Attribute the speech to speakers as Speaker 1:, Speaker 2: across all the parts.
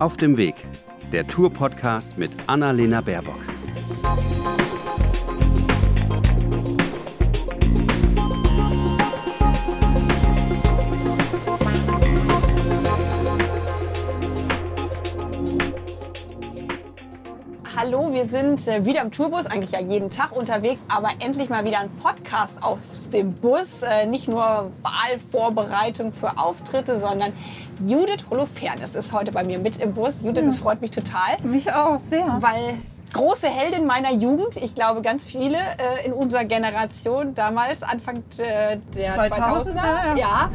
Speaker 1: Auf dem Weg, der Tour-Podcast mit Annalena Baerbock.
Speaker 2: Sind äh, wieder im Tourbus, eigentlich ja jeden Tag unterwegs, aber endlich mal wieder ein Podcast auf dem Bus. Äh, nicht nur Wahlvorbereitung für Auftritte, sondern Judith Holofernes ist heute bei mir mit im Bus. Judith, das freut mich total.
Speaker 3: Mich auch, sehr.
Speaker 2: Weil große Heldin meiner Jugend, ich glaube ganz viele äh, in unserer Generation damals, Anfang der
Speaker 3: 2000er,
Speaker 2: 2000er,
Speaker 3: ja.
Speaker 2: ja,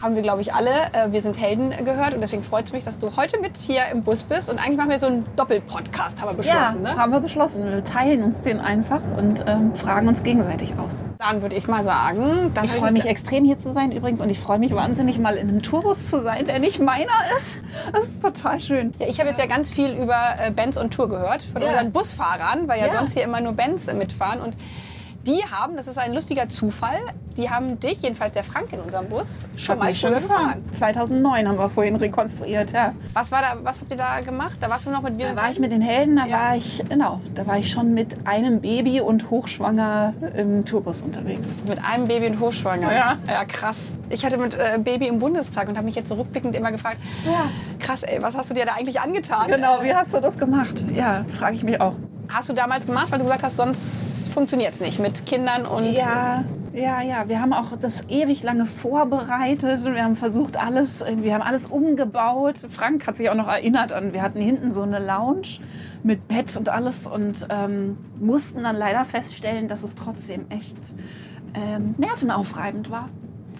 Speaker 2: haben wir, glaube ich, alle äh, Wir sind Helden gehört. Und deswegen freut es mich, dass du heute mit hier im Bus bist. Und eigentlich machen wir so einen Doppelpodcast, haben wir beschlossen.
Speaker 3: ja,
Speaker 2: ne?
Speaker 3: haben wir beschlossen. Wir teilen uns den einfach und ähm, fragen uns gegenseitig aus.
Speaker 2: Dann würde ich mal sagen, dann
Speaker 3: Ich freue mich extrem hier zu sein übrigens und ich freue mich wahnsinnig mal in einem Tourbus zu sein, der nicht meiner ist. Das ist total schön.
Speaker 2: Ja, ich habe jetzt ja ganz viel über äh, Benz und Tour gehört von
Speaker 3: Ja.
Speaker 2: unseren Busfahrern, weil ja,
Speaker 3: Ja.
Speaker 2: sonst hier immer nur Benz mitfahren. Und die haben, das ist ein lustiger Zufall, die haben dich, jedenfalls der Frank in unserem Bus, schon
Speaker 3: Hat
Speaker 2: mal
Speaker 3: mich
Speaker 2: früher gefahren.
Speaker 3: 2009 haben wir vorhin rekonstruiert, ja.
Speaker 2: Was, war da, was habt ihr da gemacht? Da warst du noch mit Wir
Speaker 3: Da war ich mit den Helden, da
Speaker 2: Ja.
Speaker 3: war ich, genau, da war ich schon mit einem Baby und hochschwanger im Tourbus unterwegs.
Speaker 2: Mit einem Baby und Hochschwanger.
Speaker 3: Ja.
Speaker 2: Ja, krass. Ich hatte mit äh, Baby im Bundestag und habe mich jetzt so rückblickend immer gefragt,
Speaker 3: Ja.
Speaker 2: krass, ey, was hast du dir da eigentlich angetan?
Speaker 3: Genau, wie hast du das gemacht? Ja, frage ich mich auch.
Speaker 2: Hast du damals gemacht, weil du gesagt hast, sonst funktioniert es nicht mit Kindern und...
Speaker 3: Ja, ja, ja. Wir haben auch das ewig lange vorbereitet. Wir haben versucht, alles, wir haben alles umgebaut. Frank hat sich auch noch erinnert an, wir hatten hinten so eine Lounge mit Bett und alles und ähm, mussten dann leider feststellen, dass es trotzdem echt ähm, nervenaufreibend war.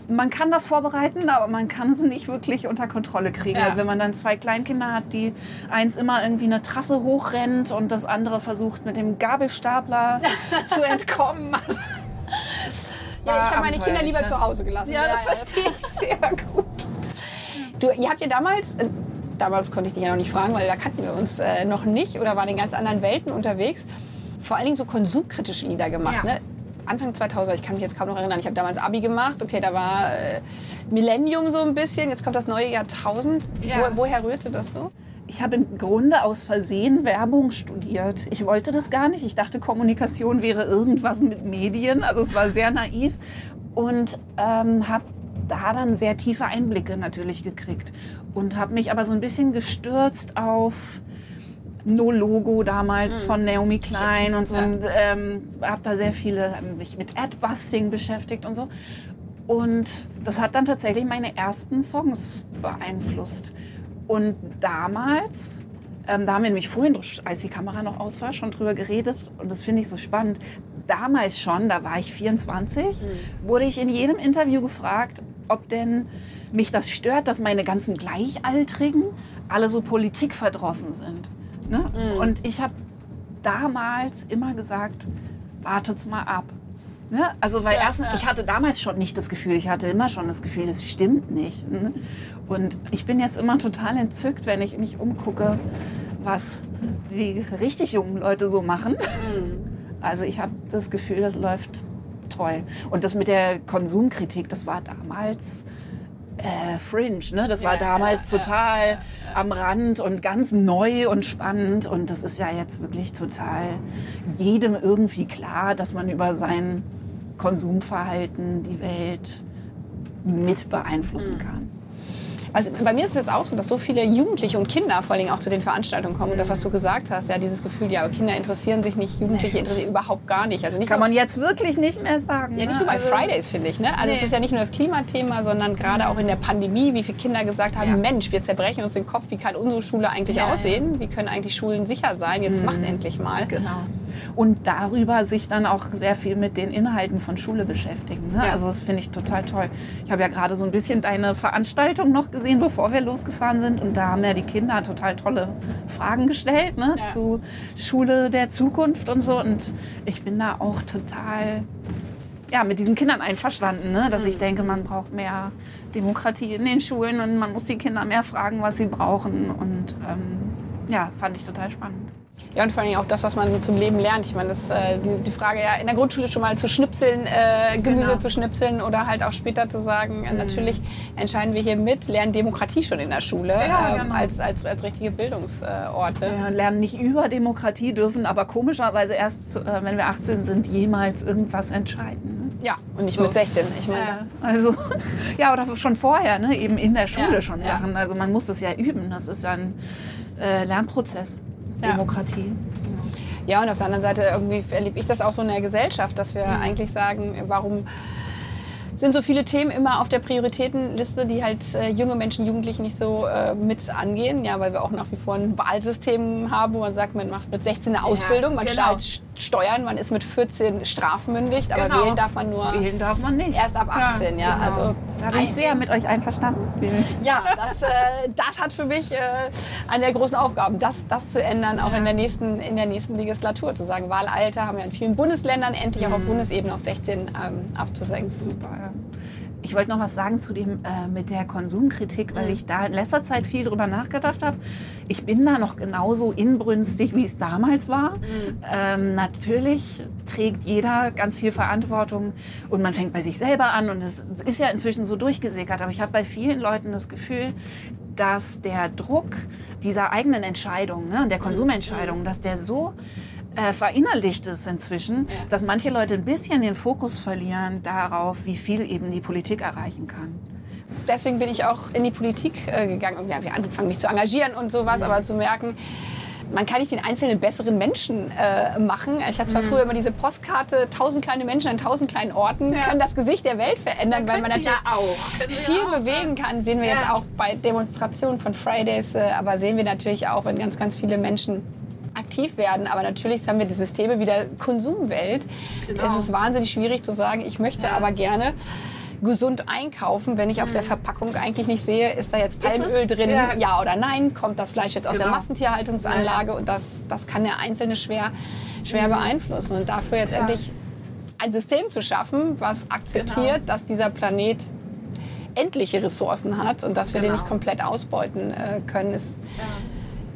Speaker 3: Man kann das vorbereiten, aber man kann es nicht wirklich unter Kontrolle kriegen.
Speaker 2: Ja.
Speaker 3: Also wenn man dann zwei Kleinkinder hat, die eins immer irgendwie eine Trasse hochrennt und das andere versucht mit dem Gabelstapler zu entkommen. Also,
Speaker 2: Ja, ich habe meine Kinder lieber
Speaker 3: ja.
Speaker 2: zu Hause gelassen.
Speaker 3: Ja, das verstehe ich sehr gut.
Speaker 2: Du, ihr habt ja damals, äh, damals konnte ich dich ja noch nicht fragen, weil da kannten wir uns äh, noch nicht oder waren in ganz anderen Welten unterwegs, vor allen Dingen so konsumkritische Lieder gemacht. Ne? Anfang 2000, ich kann mich jetzt kaum noch erinnern, ich habe damals Abi gemacht, okay, da war äh, Millennium so ein bisschen, jetzt kommt das neue Jahrtausend.
Speaker 3: Ja.
Speaker 2: Wo, woher rührte das so?
Speaker 3: Ich habe im Grunde aus Versehen Werbung studiert. Ich wollte das gar nicht. Ich dachte, Kommunikation wäre irgendwas mit Medien. Also es war sehr naiv. Und ähm, habe da dann sehr tiefe Einblicke natürlich gekriegt. Und habe mich aber so ein bisschen gestürzt auf No Logo damals von Naomi Klein und so.
Speaker 2: Ja.
Speaker 3: Und ähm, habe da sehr viele, hab mich mit Adbusting beschäftigt und so. Und das hat dann tatsächlich meine ersten Songs beeinflusst. Und damals, ähm, da haben wir nämlich vorhin, als die Kamera noch aus war, schon drüber geredet. Und das finde ich so spannend. Damals schon, da war ich 24, wurde ich in jedem Interview gefragt, ob denn mich das stört, dass meine ganzen Gleichaltrigen alle so politikverdrossen sind. Ne? Und ich habe damals immer gesagt, wartet's mal ab. Ne? Also weil
Speaker 2: Ja,
Speaker 3: erstens,
Speaker 2: ja.
Speaker 3: ich hatte damals schon nicht das Gefühl, ich hatte immer schon das Gefühl, es stimmt nicht. Ne? Und ich bin jetzt immer total entzückt, wenn ich mich umgucke, was die richtig jungen Leute so machen. Also ich habe das Gefühl, das läuft toll. Und das mit der Konsumkritik, das war damals äh, fringe, ne? Das war
Speaker 2: Ja,
Speaker 3: damals
Speaker 2: ja, ja,
Speaker 3: total am Rand und ganz neu und spannend. Und das ist ja jetzt wirklich total jedem irgendwie klar, dass man über sein Konsumverhalten die Welt mit beeinflussen kann.
Speaker 2: Also bei mir ist es jetzt auch so, dass so viele Jugendliche und Kinder vor allen Dingen auch zu den Veranstaltungen kommen. Und das, was du gesagt hast, ja, dieses Gefühl, ja, Kinder interessieren sich nicht, Jugendliche interessieren überhaupt gar nicht. Also nicht
Speaker 3: Kann man jetzt wirklich nicht mehr sagen.
Speaker 2: Ja, nicht
Speaker 3: ne?
Speaker 2: nur bei
Speaker 3: Also-
Speaker 2: Fridays, finde ich. Ne? Also es
Speaker 3: Nee.
Speaker 2: ist ja nicht nur das Klimathema, sondern gerade auch in der Pandemie, wie viele Kinder gesagt haben,
Speaker 3: Ja.
Speaker 2: Mensch, wir zerbrechen uns den Kopf, wie kann unsere Schule eigentlich
Speaker 3: Ja,
Speaker 2: aussehen? Wie können eigentlich Schulen sicher sein? Jetzt macht endlich mal.
Speaker 3: Genau. Und darüber sich dann auch sehr viel mit den Inhalten von Schule beschäftigen. Ne?
Speaker 2: Ja.
Speaker 3: Also das finde ich total toll. Ich habe ja gerade so ein bisschen deine Veranstaltung noch gesehen, bevor wir losgefahren sind. Und da haben ja die Kinder total tolle Fragen gestellt ne?
Speaker 2: Ja.
Speaker 3: zu Schule der Zukunft und so. Und ich bin da auch total ja, mit diesen Kindern einverstanden, ne? dass ich denke, man braucht mehr Demokratie in den Schulen und man muss die Kinder mehr fragen, was sie brauchen. Und ähm, ja, fand ich total spannend.
Speaker 2: Ja, und vor allem auch das, was man zum Leben lernt. Ich meine, das, äh, die, die Frage ja in der Grundschule schon mal zu schnipseln, äh, Gemüse
Speaker 3: Genau.
Speaker 2: zu schnipseln oder halt auch später zu sagen, äh, natürlich entscheiden wir hier mit, lernen Demokratie schon in der Schule
Speaker 3: Ja,
Speaker 2: ähm,
Speaker 3: genau.
Speaker 2: als, als, als richtige Bildungsorte.
Speaker 3: Wir lernen nicht über Demokratie, dürfen aber komischerweise erst, äh, wenn wir 18 sind, jemals irgendwas entscheiden. ne?
Speaker 2: Ja, und nicht
Speaker 3: So.
Speaker 2: mit 16. Ich meine,
Speaker 3: Also, ja, oder schon vorher, ne? eben in der Schule
Speaker 2: Ja,
Speaker 3: schon
Speaker 2: ja.
Speaker 3: machen. Also man muss das ja üben. Das ist ja ein äh, Lernprozess,
Speaker 2: Ja.
Speaker 3: Demokratie.
Speaker 2: Ja, und auf der anderen Seite irgendwie erlebe ich das auch so in der Gesellschaft, dass wir
Speaker 3: Mhm.
Speaker 2: eigentlich sagen, warum sind so viele Themen immer auf der Prioritätenliste, die halt äh, junge Menschen, Jugendliche nicht so äh, mit angehen. Ja, weil wir auch nach wie vor ein Wahlsystem haben, wo man sagt, man macht mit 16 eine Ausbildung, man
Speaker 3: genau.
Speaker 2: Steuern, man ist mit 14 strafmündig, aber
Speaker 3: Genau.
Speaker 2: wählen darf man nur.
Speaker 3: Wählen darf man nicht.
Speaker 2: Erst ab 18, ja, also
Speaker 3: da bin ich sehr mit euch einverstanden.
Speaker 2: Ja, das, äh, das hat für mich äh, eine der großen Aufgaben, das, das zu ändern, auch in, der nächsten, in der nächsten Legislatur. Zu sagen, Wahlalter haben wir in vielen Bundesländern endlich auch auf Bundesebene auf 16 ähm, abzusenken.
Speaker 3: Super. ja. Ich wollte noch was sagen zu dem äh, mit der Konsumkritik, weil ich da in letzter Zeit viel drüber nachgedacht habe. Ich bin da noch genauso inbrünstig, wie es damals war. Ähm, natürlich trägt jeder ganz viel Verantwortung und man fängt bei sich selber an und es ist ja inzwischen so durchgesickert. Aber ich habe bei vielen Leuten das Gefühl, dass der Druck dieser eigenen Entscheidung, ne, der Konsumentscheidung, dass der so äh, verinnerlicht ist inzwischen, dass manche Leute ein bisschen den Fokus verlieren darauf, wie viel eben die Politik erreichen kann.
Speaker 2: Deswegen bin ich auch in die Politik äh, gegangen. Irgendwie habe ich angefangen, mich zu engagieren und sowas, aber zu merken, man kann nicht den einzelnen besseren Menschen äh, machen. Ich hatte zwar früher immer diese Postkarte, tausend kleine Menschen an tausend kleinen Orten können das Gesicht der Welt verändern, weil man natürlich
Speaker 3: ja
Speaker 2: viel
Speaker 3: ja auch,
Speaker 2: bewegen kann. Sehen wir
Speaker 3: Ja.
Speaker 2: jetzt auch bei Demonstrationen von Fridays, äh, aber sehen wir natürlich auch, wenn ganz, ganz viele Menschen aktiv werden. Aber natürlich haben wir die Systeme wie der Konsumwelt.
Speaker 3: Genau.
Speaker 2: Es ist wahnsinnig schwierig zu sagen, ich möchte aber gerne gesund einkaufen, wenn ich auf der Verpackung eigentlich nicht sehe, ist da jetzt
Speaker 3: Mhm.
Speaker 2: Palmöl drin,
Speaker 3: Ja.
Speaker 2: ja. oder nein, kommt das Fleisch jetzt aus der
Speaker 3: Genau.
Speaker 2: Massentierhaltungsanlage und das, das kann der Einzelne schwer, schwer beeinflussen. Und dafür jetzt
Speaker 3: Mhm. Ja.
Speaker 2: endlich ein System zu schaffen, was akzeptiert,
Speaker 3: Genau.
Speaker 2: dass dieser Planet endliche Ressourcen hat und dass wir den
Speaker 3: Genau.
Speaker 2: nicht komplett ausbeuten äh, können, ist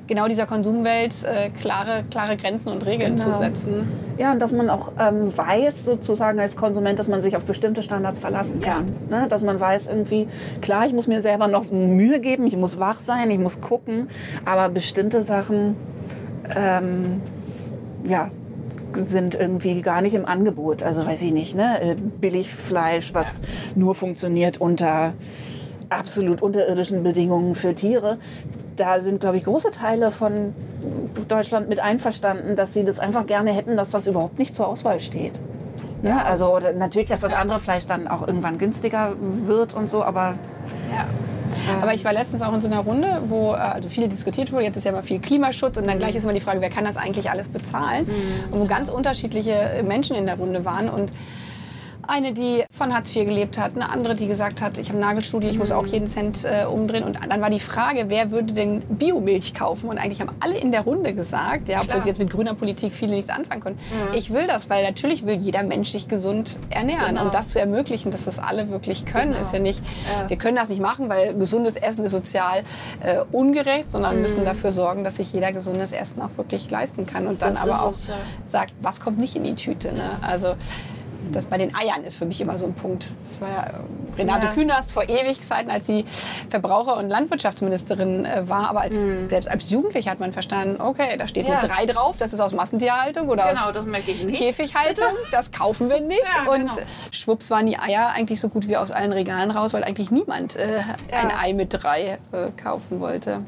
Speaker 2: genau dieser Konsumwelt äh, klare, klare Grenzen und Regeln
Speaker 3: Genau.
Speaker 2: zu setzen.
Speaker 3: Ja, und dass man auch ähm, weiß, sozusagen als Konsument, dass man sich auf bestimmte Standards verlassen
Speaker 2: Ja.
Speaker 3: kann. Ne? Dass man weiß, irgendwie, klar, ich muss mir selber noch Mühe geben, ich muss wach sein, ich muss gucken, aber bestimmte Sachen, ähm, ja, sind irgendwie gar nicht im Angebot. Also weiß ich nicht, ne? Äh, Billigfleisch, was nur funktioniert unter absolut unterirdischen Bedingungen für Tiere. Da sind, glaube ich, große Teile von Deutschland mit einverstanden, dass sie das einfach gerne hätten, dass das überhaupt nicht zur Auswahl steht. Ne? Also oder natürlich, dass das andere Fleisch dann auch irgendwann günstiger wird und so, aber
Speaker 2: Ja. Aber ich war letztens auch in so einer Runde, wo äh, also viel diskutiert wurde. Jetzt ist ja immer viel Klimaschutz und dann gleich ist immer die Frage, wer kann das eigentlich alles bezahlen? Und wo ganz unterschiedliche Menschen in der Runde waren und eine, die von Hartz IV gelebt hat, eine andere, die gesagt hat, ich habe Nagelstudie, ich muss auch jeden Cent äh, umdrehen. Und dann war die Frage, wer würde denn Biomilch kaufen? Und eigentlich haben alle in der Runde gesagt, ja, obwohl
Speaker 3: Klar.
Speaker 2: sie jetzt mit grüner Politik viele nichts anfangen können. Ich will das, weil natürlich will jeder Mensch sich gesund ernähren.
Speaker 3: Genau.
Speaker 2: Um das zu ermöglichen, dass das alle wirklich können,
Speaker 3: Genau.
Speaker 2: ist ja nicht,
Speaker 3: Ja.
Speaker 2: wir können das nicht machen, weil gesundes Essen ist sozial äh, ungerecht, sondern
Speaker 3: Mhm.
Speaker 2: müssen dafür sorgen, dass sich jeder gesundes Essen auch wirklich leisten kann. Und dann
Speaker 3: Das
Speaker 2: aber auch
Speaker 3: ja.
Speaker 2: sagt, was kommt nicht in die Tüte. Ne? Also das bei den Eiern ist für mich immer so ein Punkt. Das war ja äh, Renate
Speaker 3: Ja.
Speaker 2: Künast vor Ewigkeiten, als sie Verbraucher- und Landwirtschaftsministerin äh, war. Aber als, selbst als Jugendliche hat man verstanden, okay, da steht
Speaker 3: Mhm. Ja.
Speaker 2: eine 3 drauf, das ist aus Massentierhaltung oder
Speaker 3: Genau,
Speaker 2: aus
Speaker 3: das möchte ich nicht.
Speaker 2: Käfighaltung, das kaufen wir nicht.
Speaker 3: Ja,
Speaker 2: und
Speaker 3: genau.
Speaker 2: schwupps waren die Eier eigentlich so gut wie aus allen Regalen raus, weil eigentlich niemand äh, ein Ei mit drei äh, kaufen wollte.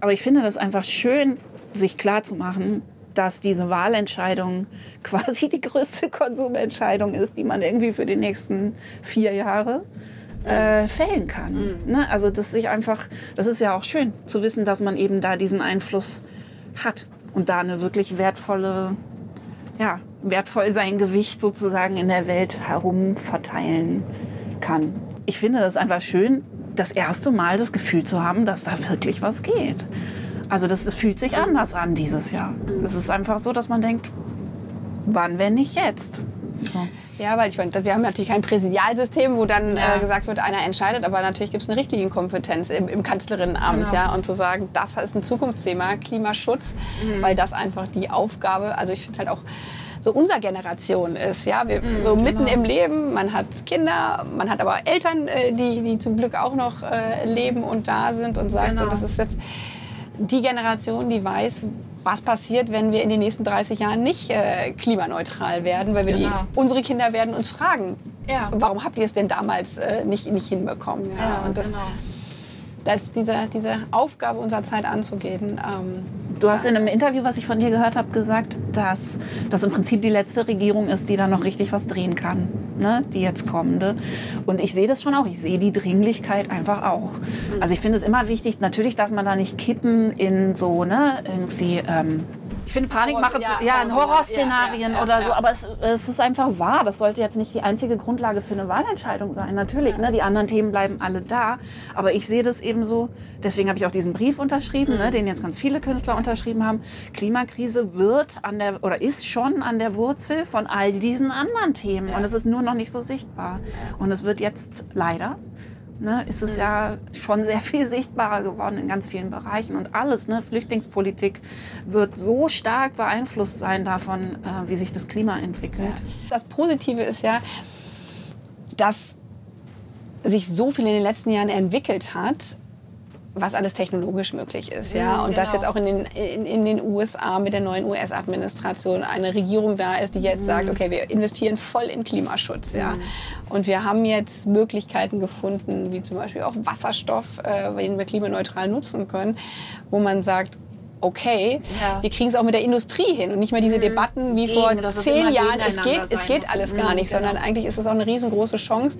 Speaker 3: Aber ich finde das einfach schön, sich klar zu machen, dass diese Wahlentscheidung quasi die größte Konsumentscheidung ist, die man irgendwie für die nächsten vier Jahre äh, fällen kann. Ne? Also das sich einfach, das ist ja auch schön zu wissen, dass man eben da diesen Einfluss hat und da eine wirklich wertvolle, ja, wertvoll sein Gewicht sozusagen in der Welt herum verteilen kann. Ich finde das einfach schön, das erste Mal das Gefühl zu haben, dass da wirklich was geht. Also das, das fühlt sich anders an dieses Jahr. Es ist einfach so, dass man denkt, wann, wenn nicht jetzt? So.
Speaker 2: Ja, weil ich meine, wir haben natürlich kein Präsidialsystem, wo dann
Speaker 3: Ja.
Speaker 2: äh, gesagt wird, einer entscheidet, aber natürlich gibt es eine Richtlinienkompetenz im, im Kanzlerinnenamt,
Speaker 3: Genau.
Speaker 2: ja, und zu sagen, das ist ein Zukunftsthema, Klimaschutz,
Speaker 3: Mhm.
Speaker 2: weil das einfach die Aufgabe, also ich finde halt auch so unserer Generation ist, ja, wir
Speaker 3: Mhm,
Speaker 2: so mitten
Speaker 3: genau.
Speaker 2: im Leben, man hat Kinder, man hat aber Eltern, äh, die, die zum Glück auch noch äh, leben und da sind und sagt,
Speaker 3: Genau.
Speaker 2: und das ist jetzt die Generation, die weiß, was passiert, wenn wir in den nächsten 30 Jahren nicht äh, klimaneutral werden, weil wir
Speaker 3: Genau.
Speaker 2: die, unsere Kinder werden uns fragen,
Speaker 3: Ja.
Speaker 2: warum habt ihr es denn damals äh, nicht, nicht hinbekommen? Ja, und das,
Speaker 3: genau.
Speaker 2: Das diese, diese Aufgabe unserer Zeit anzugehen. Ähm,
Speaker 3: Du hast in einem Interview, was ich von dir gehört habe, gesagt, dass das im Prinzip die letzte Regierung ist, die da noch richtig was drehen kann, ne? die jetzt kommende. Und ich sehe das schon auch. Ich sehe die Dringlichkeit einfach auch. Also ich finde es immer wichtig, natürlich darf man da nicht kippen in so, ne, irgendwie... Ähm, ich finde Panik machen,
Speaker 2: ja,
Speaker 3: ja, in
Speaker 2: Horrorszenarien, ja, ja,
Speaker 3: oder so, aber es, es ist einfach wahr. Das sollte jetzt nicht die einzige Grundlage für eine Wahlentscheidung sein. Natürlich, ne, die anderen Themen bleiben alle da. Aber ich sehe das eben so. Deswegen habe ich auch diesen Brief unterschrieben,
Speaker 2: Mhm.
Speaker 3: ne, den jetzt ganz viele Künstler unterschrieben haben. Klimakrise wird an der oder ist schon an der Wurzel von all diesen anderen Themen. Und es ist nur noch nicht so sichtbar. Und es wird jetzt leider ne, ist es ja schon sehr viel sichtbarer geworden in ganz vielen Bereichen. Und alles, ne, Flüchtlingspolitik wird so stark beeinflusst sein davon, äh, wie sich das Klima entwickelt.
Speaker 2: Das Positive ist ja, dass sich so viel in den letzten Jahren entwickelt hat, was alles technologisch möglich ist, ja,
Speaker 3: Mhm,
Speaker 2: und dass
Speaker 3: genau.
Speaker 2: jetzt auch in den, in, in den USA mit der neuen US-Administration eine Regierung da ist, die jetzt sagt, okay, wir investieren voll in Klimaschutz, ja, und wir haben jetzt Möglichkeiten gefunden, wie zum Beispiel auch Wasserstoff, äh, den wir klimaneutral nutzen können, wo man sagt, okay,
Speaker 3: Ja.
Speaker 2: wir kriegen es auch mit der Industrie hin und nicht mehr diese Debatten wie vor
Speaker 3: Gegen, dass
Speaker 2: zehn Jahren, es geht, es geht alles
Speaker 3: Mhm,
Speaker 2: gar nicht,
Speaker 3: genau.
Speaker 2: sondern eigentlich ist es auch eine riesengroße Chance,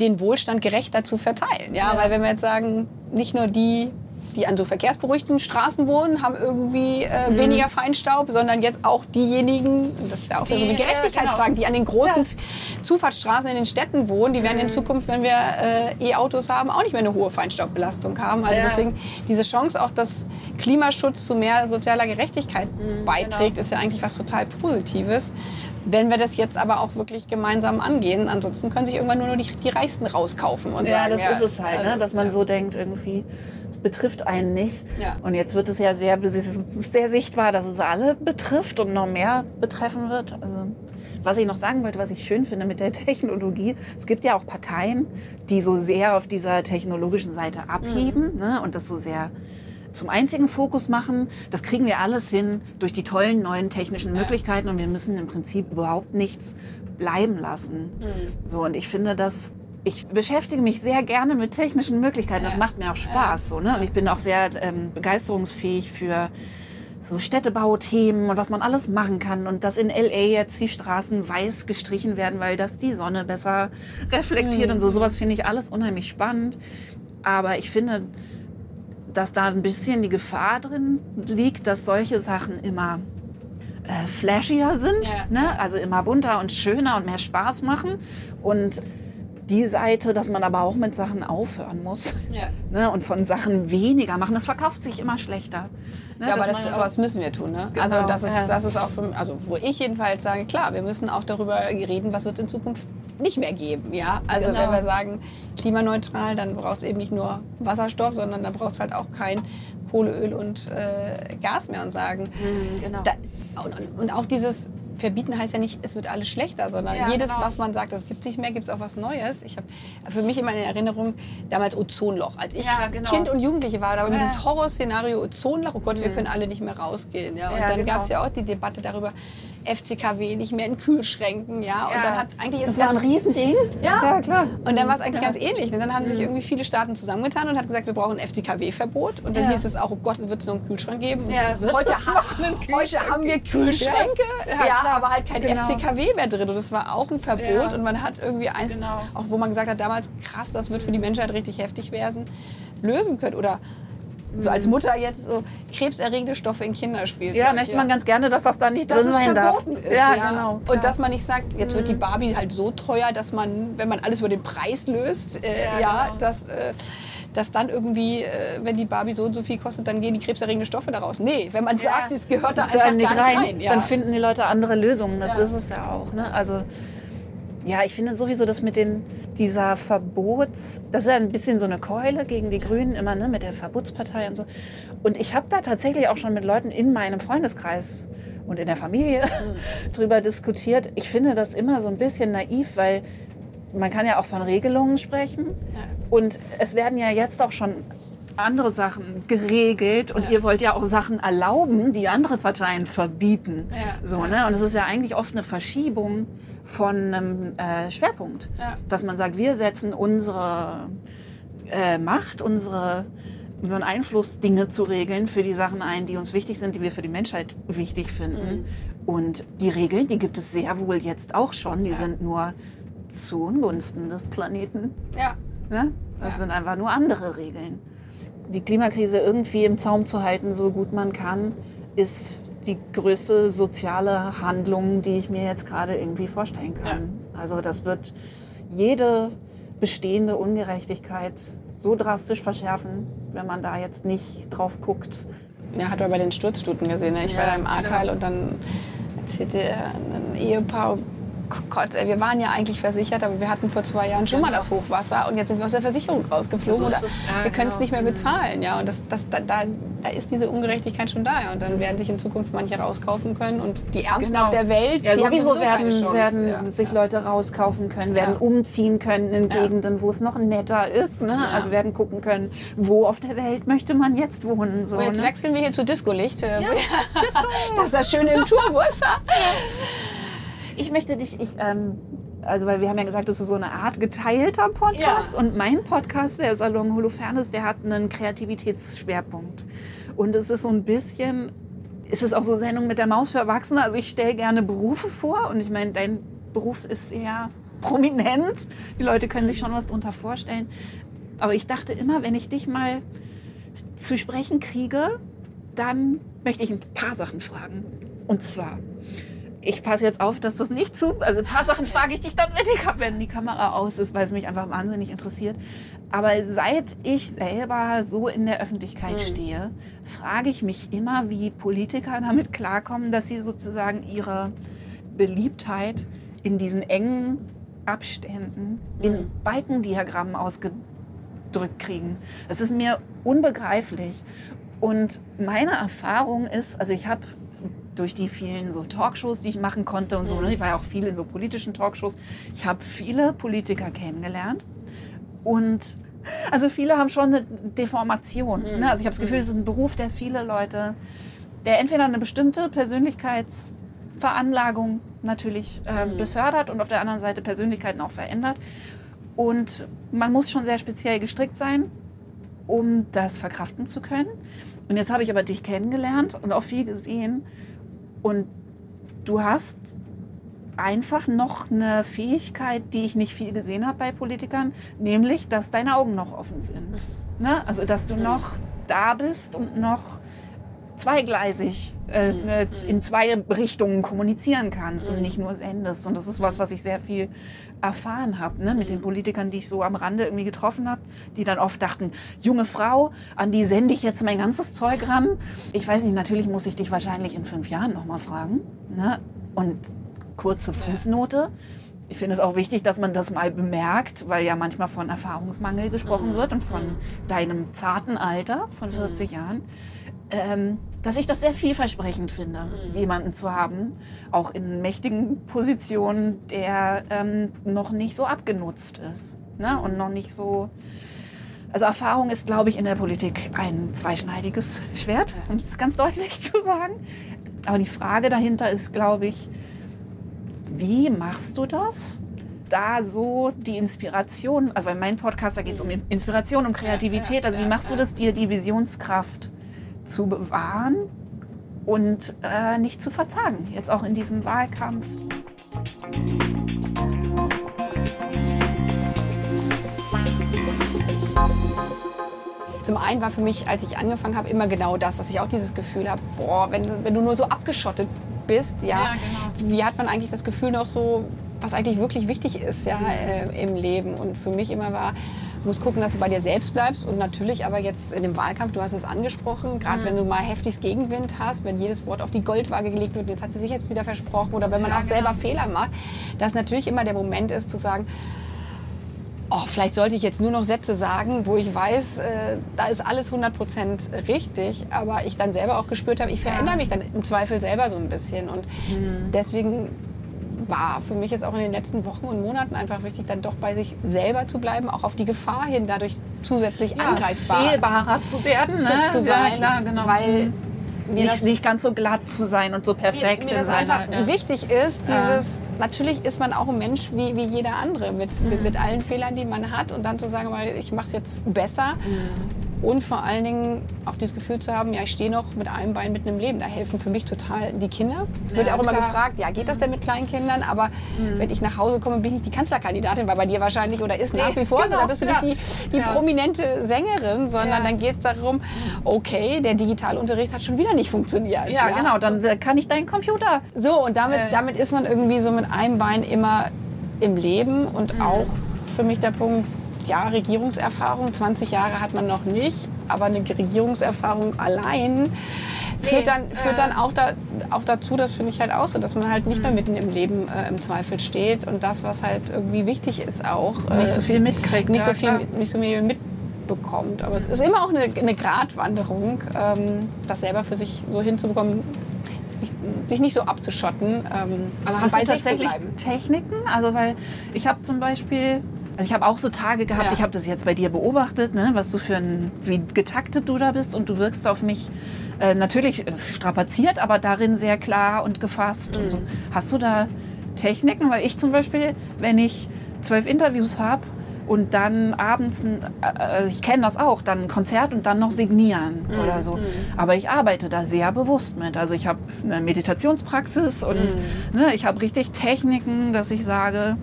Speaker 2: den Wohlstand gerechter zu verteilen. Ja, weil wenn wir jetzt sagen, nicht nur die, die an so verkehrsberuhigten Straßen wohnen, haben irgendwie äh,
Speaker 3: Mhm.
Speaker 2: weniger Feinstaub, sondern jetzt auch diejenigen, das ist ja auch wieder so eine
Speaker 3: Die, ja,
Speaker 2: Gerechtigkeitsfrage,
Speaker 3: genau.
Speaker 2: die an den großen
Speaker 3: Ja.
Speaker 2: Zufahrtsstraßen in den Städten wohnen, die
Speaker 3: Mhm.
Speaker 2: werden in Zukunft, wenn wir äh, E-Autos haben, auch nicht mehr eine hohe Feinstaubbelastung haben. Also
Speaker 3: Ja.
Speaker 2: deswegen diese Chance auch, dass Klimaschutz zu mehr sozialer Gerechtigkeit
Speaker 3: Mhm,
Speaker 2: beiträgt,
Speaker 3: genau.
Speaker 2: ist ja eigentlich was total Positives. Wenn wir das jetzt aber auch wirklich gemeinsam angehen, ansonsten können sich irgendwann nur noch die, die Reichsten rauskaufen und
Speaker 3: Ja,
Speaker 2: sagen,
Speaker 3: das ist es halt,
Speaker 2: also,
Speaker 3: ne? dass man
Speaker 2: ja.
Speaker 3: so denkt, irgendwie, es betrifft einen nicht.
Speaker 2: Ja.
Speaker 3: Und jetzt wird es ja sehr, sehr sichtbar, dass es alle betrifft und noch mehr betreffen wird. Also, was ich noch sagen wollte, was ich schön finde mit der Technologie, es gibt ja auch Parteien, die so sehr auf dieser technologischen Seite abheben
Speaker 2: Mhm.
Speaker 3: ne? und das so sehr zum einzigen Fokus machen. Das kriegen wir alles hin durch die tollen neuen technischen Möglichkeiten und wir müssen im Prinzip überhaupt nichts bleiben lassen.
Speaker 2: Mhm.
Speaker 3: So und ich finde das ich beschäftige mich sehr gerne mit technischen Möglichkeiten. Das macht mir auch Spaß. So, ne? Und ich bin auch sehr ähm, begeisterungsfähig für so Städtebauthemen und was man alles machen kann. Und dass in LA jetzt die Straßen weiß gestrichen werden, weil das die Sonne besser reflektiert und so. Sowas finde ich alles unheimlich spannend. Aber ich finde, dass da ein bisschen die Gefahr drin liegt, dass solche Sachen immer äh, flashier sind,
Speaker 2: Ja,
Speaker 3: ne? also immer bunter und schöner und mehr Spaß machen. Und die Seite, dass man aber auch mit Sachen aufhören muss
Speaker 2: Ja.
Speaker 3: ne? und von Sachen weniger machen, das verkauft sich immer schlechter. Ne?
Speaker 2: Ja, aber das, aber das müssen wir tun. Ne?
Speaker 3: Genau,
Speaker 2: also das ist,
Speaker 3: ja.
Speaker 2: das ist auch, für, also wo ich jedenfalls sage, klar, wir müssen auch darüber reden, was wird es in Zukunft nicht mehr geben. Ja? Also
Speaker 3: Genau.
Speaker 2: wenn wir sagen klimaneutral, dann braucht es eben nicht nur Wasserstoff, sondern dann braucht es halt auch kein Kohle, Öl und äh, Gas mehr und sagen,
Speaker 3: Mhm, genau.
Speaker 2: da, und- und auch dieses Verbieten heißt ja nicht, es wird alles schlechter, sondern
Speaker 3: Ja,
Speaker 2: jedes,
Speaker 3: genau.
Speaker 2: was man sagt, das gibt es nicht mehr, gibt es auch was Neues. Ich habe für mich immer in Erinnerung damals Ozonloch. Als ich
Speaker 3: Ja, genau.
Speaker 2: Kind und Jugendliche war, da war
Speaker 3: Ja.
Speaker 2: dieses Horrorszenario Ozonloch. Oh Gott, wir können alle nicht mehr rausgehen. Ja? Und dann
Speaker 3: genau.
Speaker 2: gab es ja auch die Debatte darüber, FCKW nicht mehr in Kühlschränken. Ja? Und
Speaker 3: Ja.
Speaker 2: dann hat eigentlich ist
Speaker 3: das
Speaker 2: es
Speaker 3: war ein Riesending.
Speaker 2: ja.
Speaker 3: ja klar.
Speaker 2: Und dann war es eigentlich
Speaker 3: Ja.
Speaker 2: ganz ähnlich. Und dann haben sich irgendwie viele Staaten zusammengetan und hat gesagt, wir brauchen ein FCKW-Verbot. Und dann
Speaker 3: Ja.
Speaker 2: hieß es auch, oh Gott, wird es noch einen Kühlschrank geben? Und
Speaker 3: Ja, wird
Speaker 2: heute,
Speaker 3: es
Speaker 2: ha
Speaker 3: noch einen
Speaker 2: heute
Speaker 3: Kühlschrank
Speaker 2: haben wir Kühlschränke,
Speaker 3: Ja.
Speaker 2: ja,
Speaker 3: Ja, klar.
Speaker 2: aber halt kein
Speaker 3: Genau.
Speaker 2: FCKW mehr drin. Und das war auch ein Verbot.
Speaker 3: Ja.
Speaker 2: Und man hat irgendwie eins,
Speaker 3: Genau.
Speaker 2: auch wo man gesagt hat, damals krass, das wird für die Menschheit richtig heftig werden, lösen können. Oder so als Mutter jetzt so krebserregende Stoffe in Kinderspielzeug.
Speaker 3: Mhm. Ja, möchte man ganz gerne, dass das da nicht
Speaker 2: dass
Speaker 3: drin sein darf.
Speaker 2: ist.
Speaker 3: ja,
Speaker 2: Ja,
Speaker 3: genau.
Speaker 2: Und dass man nicht sagt, jetzt wird die Barbie halt so teuer, dass man, wenn man alles über den Preis löst, äh,
Speaker 3: Ja,
Speaker 2: ja,
Speaker 3: genau.
Speaker 2: dass, äh, dass dann irgendwie, äh, wenn die Barbie so und so viel kostet, dann gehen die krebserregenden Stoffe daraus. Nee, wenn man sagt, es gehört da einfach
Speaker 3: nicht
Speaker 2: gar
Speaker 3: rein,
Speaker 2: nicht rein. ja.
Speaker 3: dann finden die Leute andere Lösungen. Das
Speaker 2: Ja.
Speaker 3: ist es ja auch. Ne? Also Ja, ich finde sowieso, dass mit den, dieser Verbots, das ist ja ein bisschen so eine Keule gegen die Grünen immer, ne, mit der Verbotspartei und so. Und ich habe da tatsächlich auch schon mit Leuten in meinem Freundeskreis und in der Familie drüber diskutiert. Ich finde das immer so ein bisschen naiv, weil man kann ja auch von Regelungen sprechen. Und es werden ja jetzt auch schon andere Sachen geregelt und
Speaker 2: Ja.
Speaker 3: ihr wollt ja auch Sachen erlauben, die andere Parteien verbieten.
Speaker 2: Ja.
Speaker 3: So, ne? Und es ist ja eigentlich oft eine Verschiebung von einem äh, Schwerpunkt.
Speaker 2: Ja.
Speaker 3: Dass man sagt, wir setzen unsere äh, Macht, unsere, unseren Einfluss, Dinge zu regeln für die Sachen ein, die uns wichtig sind, die wir für die Menschheit wichtig finden. Und die Regeln, die gibt es sehr wohl jetzt auch schon, die sind nur zu Ungunsten des Planeten.
Speaker 2: Ja.
Speaker 3: Ne? Das
Speaker 2: Ja.
Speaker 3: sind einfach nur andere Regeln. Die Klimakrise irgendwie im Zaum zu halten, so gut man kann, ist die größte soziale Handlung, die ich mir jetzt gerade irgendwie vorstellen kann. Also das wird jede bestehende Ungerechtigkeit so drastisch verschärfen, wenn man da jetzt nicht drauf guckt.
Speaker 2: Ja, hat man bei den Sturzfluten gesehen. Ne? Ich war
Speaker 3: Ja,
Speaker 2: da im Ahrtal und dann erzählte ein Ehepaar, Gott, ey, wir waren ja eigentlich versichert, aber wir hatten vor zwei Jahren schon mal
Speaker 3: Genau.
Speaker 2: das Hochwasser und jetzt sind wir aus der Versicherung rausgeflogen.
Speaker 3: So
Speaker 2: oder
Speaker 3: es, ja,
Speaker 2: wir können es
Speaker 3: genau.
Speaker 2: nicht mehr bezahlen. Ja? Und das, das, da, da, da ist diese Ungerechtigkeit schon da. Und dann werden sich in Zukunft manche rauskaufen können. Und die Ärmsten
Speaker 3: Genau.
Speaker 2: auf der Welt,
Speaker 3: Ja,
Speaker 2: die
Speaker 3: sowieso
Speaker 2: keine
Speaker 3: werden,
Speaker 2: Chance.
Speaker 3: werden
Speaker 2: ja.
Speaker 3: sich Leute rauskaufen können, werden umziehen können in. Gegenden, wo es noch netter ist. Ne? Also werden gucken können, wo auf der Welt möchte man jetzt wohnen. So,
Speaker 2: Und jetzt
Speaker 3: ne?
Speaker 2: wechseln wir hier zu Disco-Licht. äh,
Speaker 3: Ja,
Speaker 2: Das ist das Schöne im Tourbus.
Speaker 3: Ich möchte dich, ich, ähm, also weil wir haben ja gesagt, das ist so eine Art geteilter Podcast
Speaker 2: Ja.
Speaker 3: und mein Podcast, der Salon Holofernes, der hat einen Kreativitätsschwerpunkt. Und es ist so ein bisschen, es ist auch so Sendung mit der Maus für Erwachsene. Also ich stelle gerne Berufe vor und ich meine, dein Beruf ist sehr prominent. Die Leute können sich schon was darunter vorstellen. Aber ich dachte immer, wenn ich dich mal zu sprechen kriege, dann möchte ich ein paar Sachen fragen. Und zwar, ich passe jetzt auf, dass das nicht zu. Also ein paar Sachen frage ich dich dann, wenn die, wenn die Kamera aus ist, weil es mich einfach wahnsinnig interessiert. Aber seit ich selber so in der Öffentlichkeit stehe, frage ich mich immer, wie Politiker damit klarkommen, dass sie sozusagen ihre Beliebtheit in diesen engen Abständen in Balkendiagrammen ausgedrückt kriegen. Das ist mir unbegreiflich. Und meine Erfahrung ist, also ich habe durch die vielen so Talkshows, die ich machen konnte und so, ne, ich war ja auch viel in so politischen Talkshows, ich habe viele Politiker kennengelernt und also viele haben schon eine Deformation. Ne? Also ich habe das Gefühl, es ist ein Beruf, der viele Leute, der entweder eine bestimmte Persönlichkeitsveranlagung natürlich äh, befördert und auf der anderen Seite Persönlichkeiten auch verändert. Und man muss schon sehr speziell gestrickt sein, um das verkraften zu können. Und jetzt habe ich aber dich kennengelernt und auch viel gesehen. Und du hast einfach noch eine Fähigkeit, die ich nicht viel gesehen habe bei Politikern, nämlich, dass deine Augen noch offen sind. Ne? Also, dass du noch da bist und noch zweigleisig äh, ne, in zwei Richtungen kommunizieren kannst und nicht nur sendest. Und das ist was, was ich sehr viel erfahren habe ne? mit den Politikern, die ich so am Rande irgendwie getroffen habe, die dann oft dachten, junge Frau, an die sende ich jetzt mein ganzes Zeug ran. Ich weiß nicht, natürlich muss ich dich wahrscheinlich in fünf Jahren nochmal fragen. Ne? Und kurze Fußnote. Ich finde es auch wichtig, dass man das mal bemerkt, weil ja manchmal von Erfahrungsmangel gesprochen wird und von deinem zarten Alter von 40 Jahren. Ähm, dass ich das sehr vielversprechend finde, jemanden zu haben, auch in mächtigen Positionen, der ähm, noch nicht so abgenutzt ist ne? und noch nicht so. Also Erfahrung ist, glaube ich, in der Politik ein zweischneidiges Schwert, um es ganz deutlich zu sagen. Aber die Frage dahinter ist, glaube ich, wie machst du das? Da so die Inspiration, also bei meinem Podcast, da geht es um Inspiration und Kreativität. Also wie machst du das, dir die Visionskraft zu bewahren und äh, nicht zu verzagen, jetzt auch in diesem Wahlkampf?
Speaker 2: Zum einen war für mich, als ich angefangen habe, immer genau das, dass ich auch dieses Gefühl habe, boah, wenn, wenn du nur so abgeschottet bist, ja,
Speaker 3: Ja, genau.
Speaker 2: wie hat man eigentlich das Gefühl noch so, was eigentlich wirklich wichtig ist, ja, äh, im Leben. Und für mich immer war, musst gucken, dass du bei dir selbst bleibst und natürlich aber jetzt in dem Wahlkampf, du hast es angesprochen, gerade wenn du mal heftigst Gegenwind hast, wenn jedes Wort auf die Goldwaage gelegt wird, jetzt hat sie sich jetzt wieder versprochen oder wenn man
Speaker 3: Ja,
Speaker 2: auch selber
Speaker 3: genau.
Speaker 2: Fehler macht, dass natürlich immer der Moment ist zu sagen, oh, vielleicht sollte ich jetzt nur noch Sätze sagen, wo ich weiß, äh, da ist alles 100% richtig, aber ich dann selber auch gespürt habe, ich verändere mich dann im Zweifel selber so ein bisschen. Und deswegen war für mich jetzt auch in den letzten Wochen und Monaten einfach wichtig, dann doch bei sich selber zu bleiben, auch auf die Gefahr hin, dadurch zusätzlich angreifbar
Speaker 3: fehlbarer zu werden,
Speaker 2: zu,
Speaker 3: ne?
Speaker 2: zu sein,
Speaker 3: Ja, klar, genau.
Speaker 2: weil
Speaker 3: Mhm.
Speaker 2: mir
Speaker 3: nicht,
Speaker 2: das,
Speaker 3: nicht ganz so glatt zu sein und so perfekt
Speaker 2: mir
Speaker 3: in
Speaker 2: das einfach
Speaker 3: ja.
Speaker 2: wichtig ist,
Speaker 3: Ja.
Speaker 2: dieses, natürlich ist man auch ein Mensch wie, wie jeder andere, mit,
Speaker 3: Mhm.
Speaker 2: mit, mit allen Fehlern, die man hat und dann zu sagen, ich mache es jetzt besser
Speaker 3: Mhm.
Speaker 2: Und vor allen Dingen auch dieses Gefühl zu haben, ja, ich stehe noch mit einem Bein mitten im Leben. Da helfen für mich total die Kinder. Wird
Speaker 3: Ja,
Speaker 2: auch immer
Speaker 3: klar.
Speaker 2: gefragt, ja, geht das denn mit kleinen Kindern? Aber wenn ich nach Hause komme, bin ich die Kanzlerkandidatin, weil bei dir wahrscheinlich oder ist nach wie vor so,
Speaker 3: genau,
Speaker 2: da bist du
Speaker 3: ja.
Speaker 2: nicht die, die
Speaker 3: Ja.
Speaker 2: prominente Sängerin, sondern dann geht es darum, okay, der Digitalunterricht hat schon wieder nicht funktioniert.
Speaker 3: Ja, genau, dann kann ich deinen Computer.
Speaker 2: So, und damit,
Speaker 3: Äh.
Speaker 2: damit ist man irgendwie so mit einem Bein immer im Leben und
Speaker 3: Mhm.
Speaker 2: auch für mich der Punkt, ja, Regierungserfahrung, 20 Jahre hat man noch nicht, aber eine Regierungserfahrung allein führt dann, führt dann auch, da, auch dazu, das finde ich halt auch so, dass man halt
Speaker 3: Mhm.
Speaker 2: nicht mehr mitten im Leben äh, im Zweifel steht und das, was halt irgendwie wichtig ist auch. äh,
Speaker 3: Nicht so viel mitkriegt,
Speaker 2: Nicht,
Speaker 3: ja,
Speaker 2: so, viel, nicht so viel mitbekommt. Aber es ist immer auch eine, eine Gratwanderung, ähm, das selber für sich so hinzubekommen, sich nicht so abzuschotten, ähm, aber
Speaker 3: Hast
Speaker 2: bei
Speaker 3: du tatsächlich. Techniken? Also weil ich habe zum Beispiel, also ich habe auch so Tage gehabt,
Speaker 2: Ja.
Speaker 3: ich habe das jetzt bei dir beobachtet, ne, was du für ein, wie getaktet du da bist und du wirkst auf mich äh, natürlich äh, strapaziert, aber darin sehr klar und gefasst und
Speaker 2: Mhm.
Speaker 3: so. Hast du da Techniken? Weil ich zum Beispiel, wenn ich zwölf Interviews habe und dann abends, ein, äh, ich kenne das auch, dann ein Konzert und dann noch signieren
Speaker 2: Mhm.
Speaker 3: oder so. Aber ich arbeite da sehr bewusst mit. Also ich habe eine Meditationspraxis und
Speaker 2: Mhm.
Speaker 3: ne, ich habe richtig Techniken, dass ich sage,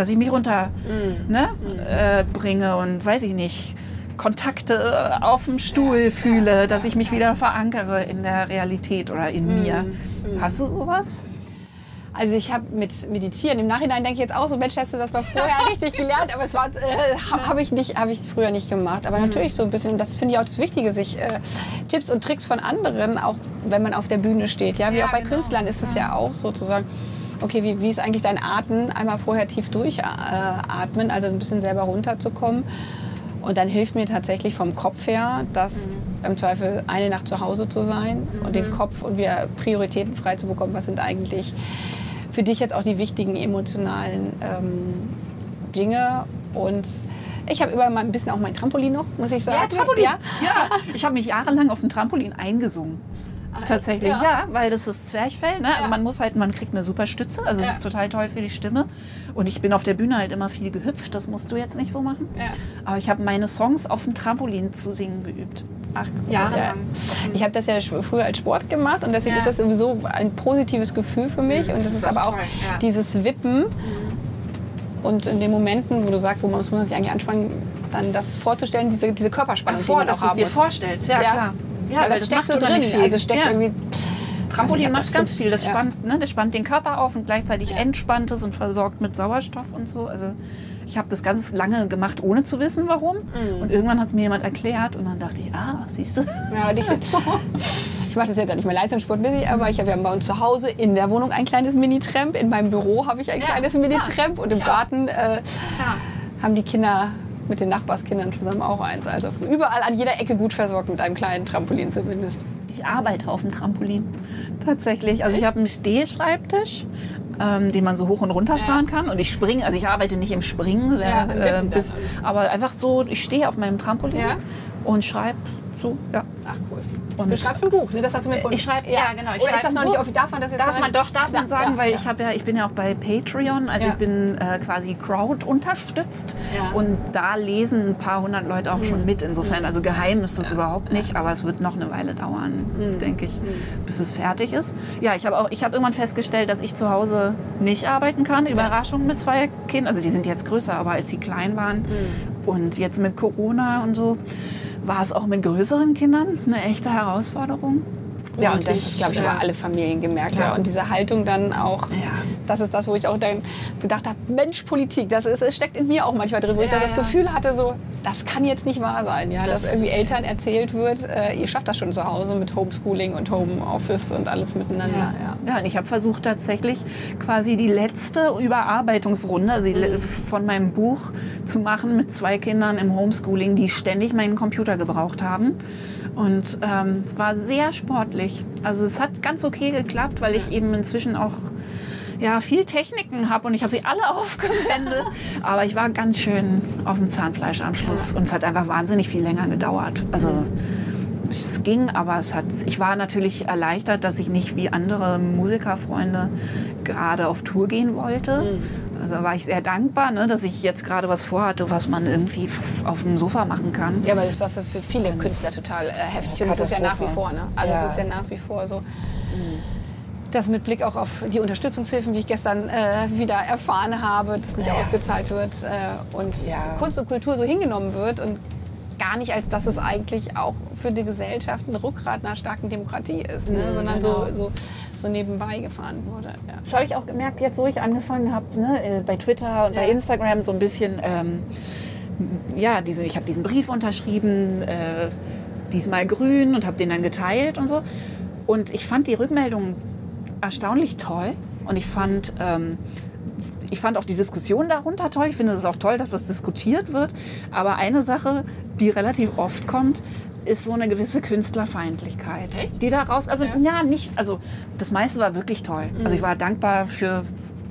Speaker 3: dass ich mich runter
Speaker 2: Mhm.
Speaker 3: ne, äh, bringe und weiß ich nicht. Kontakte auf dem Stuhl fühle, dass ich mich wieder verankere in der Realität oder in
Speaker 2: Mhm.
Speaker 3: mir. Hast du sowas?
Speaker 2: Also ich habe mit Meditieren, im Nachhinein denke ich jetzt auch so, Mensch, hast du das mal vorher richtig gelernt, aber es war, äh, habe ich, nicht- hab ich früher nicht gemacht. Aber natürlich so ein bisschen, das finde ich auch das Wichtige, sich äh, Tipps und Tricks von anderen, auch wenn man auf der Bühne steht. Ja, wie
Speaker 3: Ja,
Speaker 2: auch bei
Speaker 3: genau.
Speaker 2: Künstlern ist es ja auch sozusagen, okay, wie, wie ist eigentlich dein Atmen? Einmal vorher tief durchatmen, also ein bisschen selber runterzukommen. Und dann hilft mir tatsächlich vom Kopf her, das im Zweifel eine Nacht zu Hause zu sein und den Kopf und wieder Prioritäten frei zu bekommen. Was sind eigentlich für dich jetzt auch die wichtigen emotionalen ähm, Dinge? Und ich habe immer mal ein bisschen auch mein Trampolin noch, muss ich sagen. Ja?
Speaker 3: Ja, ich habe mich jahrelang auf dem Trampolin eingesungen. Tatsächlich,
Speaker 2: ja.
Speaker 3: ja. weil das ist Zwerchfell. Ne? Also
Speaker 2: Ja.
Speaker 3: man muss halt, man kriegt eine super Stütze. Also es
Speaker 2: Ja.
Speaker 3: ist total toll für die Stimme. Und ich bin auf der Bühne halt immer viel gehüpft. Das musst du jetzt nicht so machen.
Speaker 2: Ja.
Speaker 3: Aber ich habe meine Songs auf dem Trampolin zu singen geübt.
Speaker 2: Ach, cool.
Speaker 3: Jahrelang.
Speaker 2: Ja. Ich habe das ja früher als Sport gemacht und deswegen ist das sowieso ein positives Gefühl für mich. Und das
Speaker 3: ist
Speaker 2: aber auch
Speaker 3: toll,
Speaker 2: dieses Wippen. Und in den Momenten, wo du sagst, wo man muss man sich eigentlich anspannen, dann das vorzustellen, diese, diese Körperspannung, die man
Speaker 3: dass du es dir
Speaker 2: muss.
Speaker 3: vorstellst. Ja, klar. Ja,
Speaker 2: weil das, steckt so drin.
Speaker 3: viel.
Speaker 2: Also steckt
Speaker 3: ja.
Speaker 2: irgendwie.
Speaker 3: Trampolin
Speaker 2: ich hab
Speaker 3: macht
Speaker 2: das
Speaker 3: ganz viel. Das
Speaker 2: ja.
Speaker 3: spannt, ne, das spannt den Körper auf und gleichzeitig
Speaker 2: Ja.
Speaker 3: entspannt es und versorgt mit Sauerstoff und so. Also ich habe das ganz lange gemacht, ohne zu wissen, warum.
Speaker 2: Mhm.
Speaker 3: Und irgendwann hat es mir jemand erklärt und dann dachte ich, ah, siehst du?
Speaker 2: Ja, und ich ich mache das jetzt ja nicht mehr leistungssportmäßig, aber ich habe ja bei uns zu Hause in der Wohnung ein kleines Mini-Tramp. In meinem Büro habe ich ein
Speaker 3: Ja,
Speaker 2: kleines Mini-Tramp und im Garten äh, haben die Kinder mit den Nachbarskindern zusammen auch eins. Also überall an jeder Ecke gut versorgt mit einem kleinen Trampolin zumindest.
Speaker 3: Ich arbeite auf dem Trampolin. Tatsächlich. Also ich habe einen Stehschreibtisch, ähm, den man so hoch und runter fahren kann. Und ich springe, also ich arbeite nicht im Springen,
Speaker 2: Ja,
Speaker 3: äh, bis, aber einfach so, ich stehe auf meinem Trampolin
Speaker 2: Ja.
Speaker 3: und schreibe so, ja.
Speaker 2: Ach cool.
Speaker 3: Und
Speaker 2: Du schreibst ein Buch, ne? Das hast du mir vorhin.
Speaker 3: Ich schreibe- ja, genau, ich
Speaker 2: Oder ist das noch nicht offiziell? Darf man das jetzt
Speaker 3: Darf
Speaker 2: sagen?
Speaker 3: man doch, darf man
Speaker 2: Ja,
Speaker 3: sagen,
Speaker 2: ja,
Speaker 3: weil
Speaker 2: ja.
Speaker 3: ich habe ja, ich bin ja auch bei Patreon, also
Speaker 2: Ja.
Speaker 3: ich bin äh, quasi Crowd unterstützt
Speaker 2: Ja. Mhm.
Speaker 3: und da lesen ein paar hundert Leute auch schon mit. Insofern, also geheim ist das überhaupt nicht, aber es wird noch eine Weile dauern,
Speaker 2: Mhm.
Speaker 3: denke ich, bis es fertig ist. Ja, ich habe auch, ich habe irgendwann festgestellt, dass ich zu Hause nicht arbeiten kann. Überraschung mit zwei Kindern, also die sind jetzt größer, aber als sie klein waren
Speaker 2: Mhm.
Speaker 3: und jetzt mit Corona und so war es auch mit größeren Kindern eine echte Herausforderung.
Speaker 2: Ja, und das ist, glaube ich,
Speaker 3: ja.
Speaker 2: aber alle Familien gemerkt.
Speaker 3: Klar.
Speaker 2: Ja. Und diese Haltung dann auch
Speaker 3: Ja.
Speaker 2: das ist das, wo ich auch dann gedacht habe, Mensch, Politik, das, ist, das steckt in mir auch manchmal drin, wo ich
Speaker 3: Ja,
Speaker 2: dann das
Speaker 3: ja.
Speaker 2: Gefühl hatte, so, das kann jetzt nicht wahr sein, ja,
Speaker 3: Das-
Speaker 2: dass irgendwie Eltern erzählt wird, äh, ihr schafft das schon zu Hause mit Homeschooling und Homeoffice und alles miteinander. Ja.
Speaker 3: Ja, und ich habe versucht tatsächlich quasi die letzte Überarbeitungsrunde also le- von meinem Buch zu machen mit zwei Kindern im Homeschooling, die ständig meinen Computer gebraucht haben. Und ähm, es war sehr sportlich. Also es hat ganz okay geklappt, weil ich eben inzwischen auch ja, viel Techniken habe und ich habe sie alle aufgewendet. Aber ich war ganz schön auf dem Zahnfleisch am Schluss. Und es hat einfach wahnsinnig viel länger gedauert. Also es ging, aber es hat, ich war natürlich erleichtert, dass ich nicht wie andere Musikerfreunde gerade auf Tour gehen wollte. Also war ich sehr dankbar, ne, dass ich jetzt gerade was vorhatte, was man irgendwie auf dem Sofa machen kann.
Speaker 2: Ja, weil das war für, für viele Künstler total äh, heftig. Und das ist ja nach wie vor. Ne? Also
Speaker 3: Ja.
Speaker 2: es ist ja nach wie vor so. Das mit Blick auch auf die Unterstützungshilfen, wie ich gestern äh, wieder erfahren habe, dass nicht
Speaker 3: Ja.
Speaker 2: ausgezahlt wird äh, und
Speaker 3: Ja.
Speaker 2: Kunst und Kultur so hingenommen wird und gar nicht, als dass es eigentlich auch für die Gesellschaft ein Rückgrat einer starken Demokratie ist, ne? sondern so, so, so nebenbei gefahren wurde. Ja.
Speaker 3: Das habe ich auch gemerkt, jetzt wo ich angefangen habe, ne, äh, bei Twitter und bei
Speaker 2: Ja.
Speaker 3: Instagram so ein bisschen, ähm, ja, diese, ich habe diesen Brief unterschrieben, äh, diesmal grün und habe den dann geteilt und so. Und ich fand die Rückmeldung erstaunlich toll und ich fand, ähm, ich fand auch die Diskussion darunter toll. Ich finde es auch toll, dass das diskutiert wird. Aber eine Sache, die relativ oft kommt, ist so eine gewisse Künstlerfeindlichkeit,
Speaker 2: Echt?
Speaker 3: die da raus. Also
Speaker 2: Ja.
Speaker 3: ja, nicht. Also das meiste war wirklich toll. Also ich war dankbar für.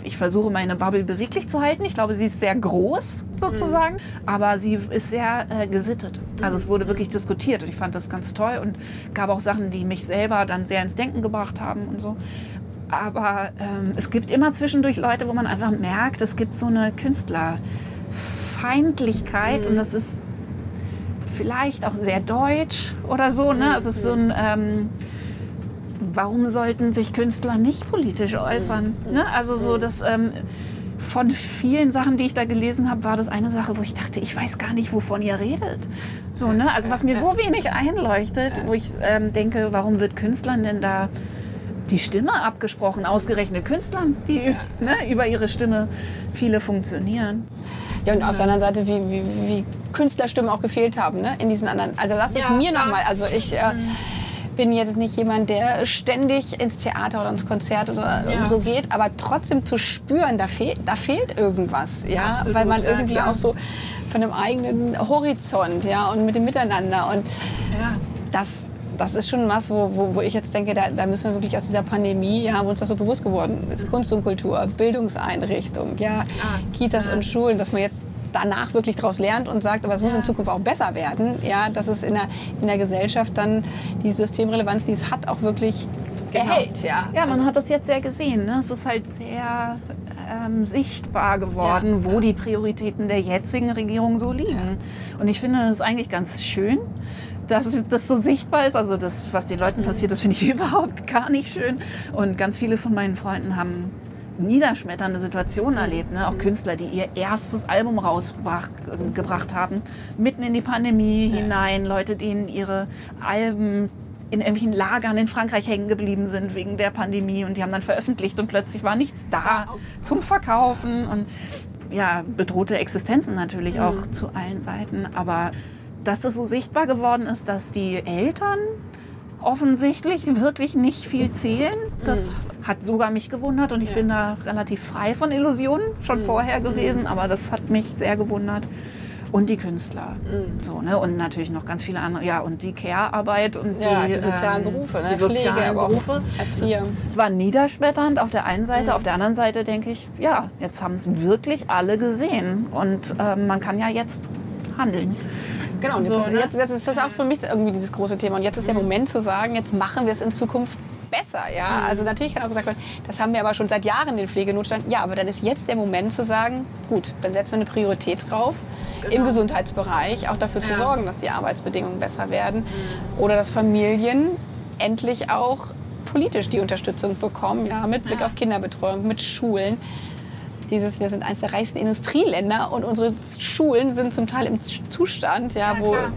Speaker 3: Ich versuche meine Bubble beweglich zu halten. Ich glaube, sie ist sehr groß sozusagen, aber sie ist sehr äh, gesittet. Also es wurde wirklich diskutiert und ich fand das ganz toll und gab auch Sachen, die mich selber dann sehr ins Denken gebracht haben und so. Aber ähm, es gibt immer zwischendurch Leute, wo man einfach merkt, es gibt so eine Künstlerfeindlichkeit und das ist vielleicht auch sehr deutsch oder so. Ne? Es ist so ein, ähm, warum sollten sich Künstler nicht politisch äußern? Ne? Also so das ähm, von vielen Sachen, die ich da gelesen habe, war das eine Sache, wo ich dachte, ich weiß gar nicht, wovon ihr redet. So, ne? Also was mir so wenig einleuchtet, wo ich ähm, denke, warum wird Künstlern denn da die Stimme abgesprochen, ausgerechnet Künstlern, die ne, über ihre Stimme viele funktionieren.
Speaker 2: Ja, und auf der anderen Seite, wie, wie, wie Künstlerstimmen auch gefehlt haben, ne? in diesen anderen. Also das ist
Speaker 3: Ja,
Speaker 2: mir nochmal, also ich äh, bin jetzt nicht jemand, der ständig ins Theater oder ins Konzert oder
Speaker 3: Ja.
Speaker 2: so geht, aber trotzdem zu spüren, da, fehl, da fehlt irgendwas, ja,
Speaker 3: Absolut,
Speaker 2: weil man
Speaker 3: ja,
Speaker 2: irgendwie
Speaker 3: klar.
Speaker 2: auch so von einem eigenen Horizont, ja, und mit dem Miteinander und
Speaker 3: Ja.
Speaker 2: das, das ist schon was, wo, wo, wo ich jetzt denke, da, da müssen wir wirklich aus dieser Pandemie, ja, haben uns das so bewusst geworden ist. Kunst und Kultur, Bildungseinrichtung, ja, Kitas
Speaker 3: Ja.
Speaker 2: und Schulen, dass man jetzt danach wirklich daraus lernt und sagt, aber es muss in Zukunft auch besser werden, ja, dass es in der, in der Gesellschaft dann die Systemrelevanz, die es hat, auch wirklich erhält, ja.
Speaker 3: Ja, man hat das jetzt sehr gesehen. Ne? Es ist halt sehr ähm, sichtbar geworden,
Speaker 2: Ja,
Speaker 3: wo die Prioritäten der jetzigen Regierung so liegen. Und ich finde das eigentlich ganz schön, dass das so sichtbar ist. Also das, was den Leuten passiert, das finde ich überhaupt gar nicht schön. Und ganz viele von meinen Freunden haben niederschmetternde Situationen erlebt. Ne? Auch Künstler, die ihr erstes Album rausgebracht haben, mitten in die Pandemie hinein. Leute, denen ihre Alben in irgendwelchen Lagern in Frankreich hängen geblieben sind wegen der Pandemie und die haben dann veröffentlicht und plötzlich war nichts da zum Verkaufen und ja, bedrohte Existenzen natürlich auch zu allen Seiten. Aber dass es so sichtbar geworden ist, dass die Eltern offensichtlich wirklich nicht viel zählen, das hat sogar mich gewundert und ich bin da relativ frei von Illusionen schon vorher gewesen, aber das hat mich sehr gewundert. Und die Künstler. So, ne? Und natürlich noch ganz viele andere. Ja, und die Care-Arbeit und
Speaker 2: Ja,
Speaker 3: die,
Speaker 2: die sozialen
Speaker 3: ähm,
Speaker 2: Berufe, ne?
Speaker 3: die sozialen
Speaker 2: Pflege, auch
Speaker 3: Berufe.
Speaker 2: Erzieher.
Speaker 3: Es war niederschmetternd auf der einen Seite, auf der anderen Seite denke ich, ja, jetzt haben es wirklich alle gesehen und ähm, man kann ja jetzt handeln.
Speaker 2: Genau, und jetzt,
Speaker 3: So,
Speaker 2: ist,
Speaker 3: ne?
Speaker 2: jetzt, jetzt ist das auch für mich irgendwie dieses große Thema. Und jetzt ist der Moment zu sagen, jetzt machen wir es in Zukunft besser. Ja? Also natürlich kann auch gesagt werden, das haben wir aber schon seit Jahren den Pflegenotstand. Ja, aber dann ist jetzt der Moment zu sagen, gut, dann setzen wir eine Priorität drauf im Gesundheitsbereich, auch dafür zu
Speaker 3: Ja.
Speaker 2: sorgen, dass die Arbeitsbedingungen besser werden. Oder dass Familien endlich auch politisch die Unterstützung bekommen, ja, mit Blick auf Kinderbetreuung, mit Schulen dieses, wir sind eines der reichsten Industrieländer und unsere Schulen sind zum Teil im Zustand, ja, wo,
Speaker 3: klar.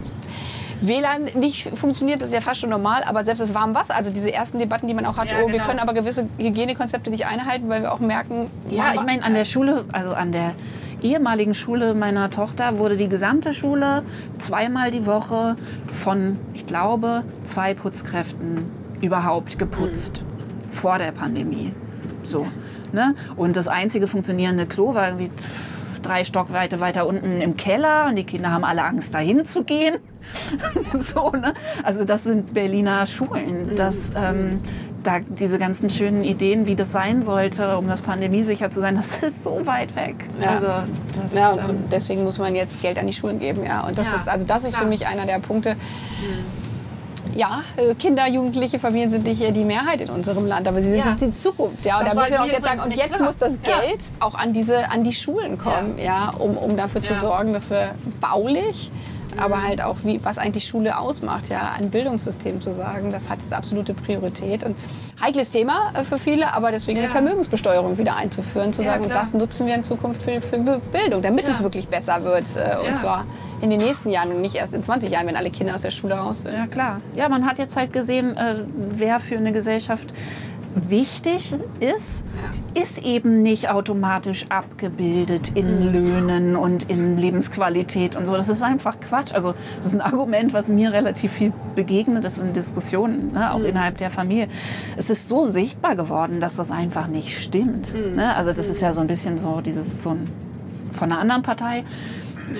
Speaker 2: WLAN nicht funktioniert, das ist ja fast schon normal, aber selbst das warme Wasser, also diese ersten Debatten, die man auch hat,
Speaker 3: Ja,
Speaker 2: oh, wir
Speaker 3: genau.
Speaker 2: können aber gewisse Hygienekonzepte nicht einhalten, weil wir auch merken,
Speaker 3: Ja, ich meine, an der Schule, also an der ehemaligen Schule meiner Tochter wurde die gesamte Schule zweimal die Woche von, ich glaube, zwei Putzkräften überhaupt geputzt vor der Pandemie. So. Ne? Und das einzige funktionierende Klo war irgendwie drei Stockweite weiter unten im Keller und die Kinder haben alle Angst, dahin zu gehen. so, ne? Also das sind Berliner Schulen. Das, ähm, da, diese ganzen schönen Ideen, wie das sein sollte, um das pandemiesicher zu sein, das ist so weit weg.
Speaker 2: Ja.
Speaker 3: Also das,
Speaker 2: Ja, und,
Speaker 3: ähm,
Speaker 2: und deswegen muss man jetzt Geld an die Schulen geben, ja. Und das
Speaker 3: Ja,
Speaker 2: ist, also das ist für
Speaker 3: klar.
Speaker 2: mich einer der Punkte. Ja, äh, Kinder, Jugendliche, Familien sind nicht äh, die Mehrheit in unserem Land, aber sie sind
Speaker 3: Ja.
Speaker 2: die Zukunft, ja. Und
Speaker 3: Das
Speaker 2: da müssen wir auch jetzt sagen, und jetzt
Speaker 3: klar.
Speaker 2: muss das
Speaker 3: Ja.
Speaker 2: Geld auch an diese, an die Schulen kommen, ja, um, um dafür zu
Speaker 3: Ja.
Speaker 2: sorgen, dass wir baulich aber halt auch, wie, was eigentlich Schule ausmacht, ja, ein Bildungssystem zu sagen, das hat jetzt absolute Priorität und heikles Thema äh, für viele, aber deswegen eine
Speaker 3: Ja.
Speaker 2: Vermögensbesteuerung wieder einzuführen, zu
Speaker 3: Ja,
Speaker 2: sagen, und
Speaker 3: klar.
Speaker 2: das nutzen wir in Zukunft für, für Bildung, damit es
Speaker 3: Ja.
Speaker 2: wirklich besser wird äh, und zwar in den nächsten Jahren und nicht erst in 20 Jahren, wenn alle Kinder aus der Schule raus sind.
Speaker 3: Ja, klar. Ja, man hat jetzt halt gesehen, äh, wer für eine Gesellschaft wichtig ist, ist eben nicht automatisch abgebildet in Löhnen und in Lebensqualität und so. Das ist einfach Quatsch. Also das ist ein Argument, was mir relativ viel begegnet. Das ist in Diskussionen, ne, auch innerhalb der Familie. Es ist so sichtbar geworden, dass das einfach nicht stimmt. Ne? Also das ist ja so ein bisschen so dieses so ein von einer anderen Partei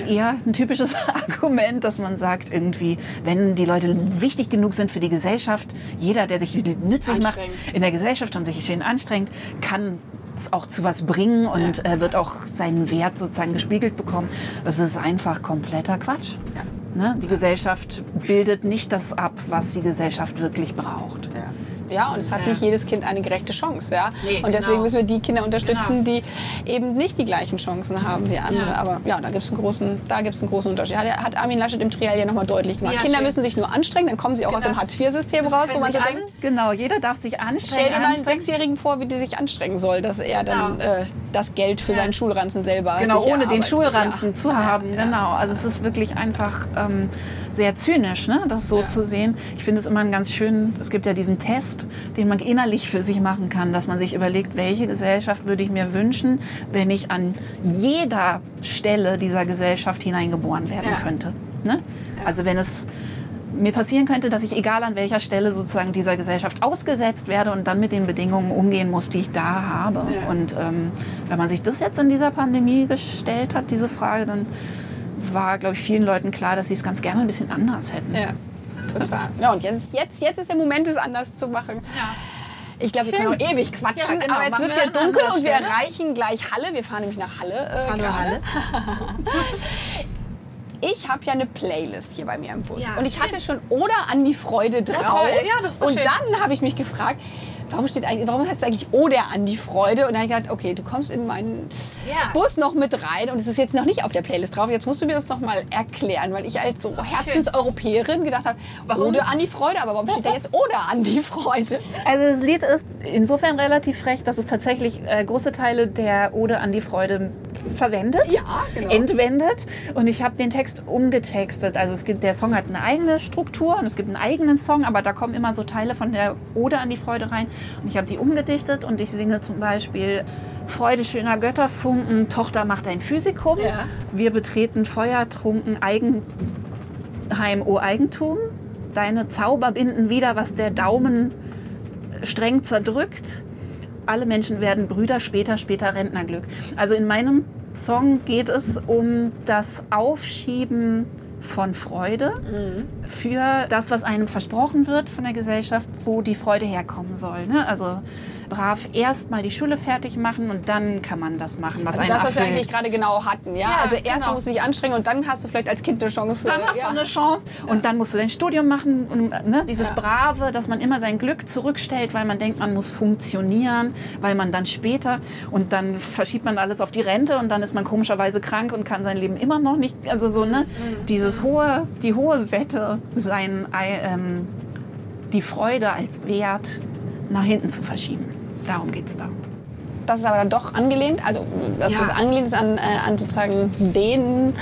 Speaker 3: eher ein typisches Argument, dass man sagt, irgendwie, wenn die Leute wichtig genug sind für die Gesellschaft, jeder, der sich nützlich macht in der Gesellschaft und sich schön anstrengt, kann es auch zu was bringen und äh, wird auch seinen Wert sozusagen gespiegelt bekommen. Das ist einfach kompletter Quatsch.
Speaker 2: Ja.
Speaker 3: Ne? Die Gesellschaft bildet nicht das ab, was die Gesellschaft wirklich braucht.
Speaker 2: Ja, und es hat
Speaker 3: Ja.
Speaker 2: nicht jedes Kind eine gerechte Chance. Ja?
Speaker 3: Nee,
Speaker 2: und deswegen
Speaker 3: genau.
Speaker 2: müssen wir die Kinder unterstützen,
Speaker 3: Genau.
Speaker 2: die eben nicht die gleichen Chancen haben wie andere.
Speaker 3: Ja.
Speaker 2: Aber ja, da gibt es einen großen, da gibt's einen großen Unterschied. Hat, hat Armin Laschet im Trial ja nochmal deutlich gemacht.
Speaker 3: Ja,
Speaker 2: Kinder
Speaker 3: schön.
Speaker 2: müssen sich nur anstrengen, dann kommen sie auch aus
Speaker 3: Genau.
Speaker 2: dem Hartz-IV-System raus, wo man so denkt,
Speaker 3: genau, jeder darf sich anstrengen.
Speaker 2: stell dir mal einen. Sechsjährigen vor, wie die sich anstrengen soll, dass er dann
Speaker 3: Genau.
Speaker 2: äh, das Geld für seinen Schulranzen selber
Speaker 3: Genau, ohne den. Schulranzen zu haben. Genau. Also es ist wirklich einfach ähm, sehr zynisch, ne? das so
Speaker 2: Ja.
Speaker 3: zu sehen. Ich finde es immer einen ganz schön, es gibt ja diesen Test, den man innerlich für sich machen kann, dass man sich überlegt, welche Gesellschaft würde ich mir wünschen, wenn ich an jeder Stelle dieser Gesellschaft hineingeboren werden
Speaker 2: Ja.
Speaker 3: könnte. Ne? Also wenn es mir passieren könnte, dass ich egal an welcher Stelle sozusagen dieser Gesellschaft ausgesetzt werde und dann mit den Bedingungen umgehen muss, die ich da habe.
Speaker 2: Ja.
Speaker 3: Und ähm, wenn man sich das jetzt in dieser Pandemie gestellt hat, diese Frage, dann war, glaube ich, vielen Leuten klar, dass sie es ganz gerne ein bisschen anders hätten.
Speaker 2: Ja, total. Ja, und jetzt, jetzt, jetzt ist der Moment, es anders zu machen. Ich glaube, wir können
Speaker 3: Schön.
Speaker 2: auch ewig quatschen,
Speaker 3: Ja, genau.
Speaker 2: aber jetzt wird
Speaker 3: wir
Speaker 2: hier
Speaker 3: an
Speaker 2: dunkel und wir erreichen gleich Halle. Wir fahren nämlich nach Halle. Äh,
Speaker 3: Hallo. Halle.
Speaker 2: Ich habe ja eine Playlist hier bei mir im Bus.
Speaker 3: Ja,
Speaker 2: und ich hatte schon Oder an die Freude drauf.
Speaker 3: toll. Ja, das ist doch
Speaker 2: und
Speaker 3: schön.
Speaker 2: dann habe ich mich gefragt, warum steht eigentlich, warum heißt es eigentlich Oder an die Freude? Und dann habe ich gedacht, okay, du kommst in meinen
Speaker 3: Ja.
Speaker 2: Bus noch mit rein und es ist jetzt noch nicht auf der Playlist drauf. Jetzt musst du mir das noch mal erklären, weil ich als so Herzenseuropäerin gedacht habe,
Speaker 3: Warum?
Speaker 2: Oder an die Freude, aber warum steht da jetzt Oder an die Freude?
Speaker 3: Also das Lied ist insofern relativ frech, dass es tatsächlich äh, große Teile der Ode an die Freude verwendet,
Speaker 2: Ja, genau.
Speaker 3: entwendet. Und ich habe den Text umgetextet. Also es gibt, der Song hat eine eigene Struktur und es gibt einen eigenen Song, aber da kommen immer so Teile von der Ode an die Freude rein. Und ich habe die umgedichtet und ich singe zum Beispiel Freude schöner Götterfunken, Tochter macht ein Physikum.
Speaker 2: Ja.
Speaker 3: Wir betreten feuertrunken Eigenheim, o Eigentum. Deine Zauber binden wieder, was der Daumen streng zerdrückt. Alle Menschen werden Brüder, später, später Rentnerglück. Also in meinem Song geht es um das Aufschieben von Freude für das, was einem versprochen wird von der Gesellschaft, wo die Freude herkommen soll. Ne? Also brav erst mal die Schule fertig machen und dann kann man das machen, was
Speaker 2: Also das, was wir eigentlich gerade genau hatten. Ja?
Speaker 3: Ja,
Speaker 2: also erstmal
Speaker 3: genau.
Speaker 2: musst du dich anstrengen und dann hast du vielleicht als Kind eine Chance.
Speaker 3: Dann hast
Speaker 2: ja.
Speaker 3: du eine Chance und dann musst du dein Studium machen. Und, ne, dieses
Speaker 2: Ja.
Speaker 3: Brave, dass man immer sein Glück zurückstellt, weil man denkt, man muss funktionieren, weil man dann später und dann verschiebt man alles auf die Rente und dann ist man komischerweise krank und kann sein Leben immer noch nicht. Also so ne, dieses hohe, die hohe Wette, sein, Ei- ähm, die Freude als Wert nach hinten zu verschieben. Darum geht's da.
Speaker 2: Das ist aber dann doch angelehnt, also dass
Speaker 3: Ja.
Speaker 2: das angelehnt ist an, äh, an sozusagen den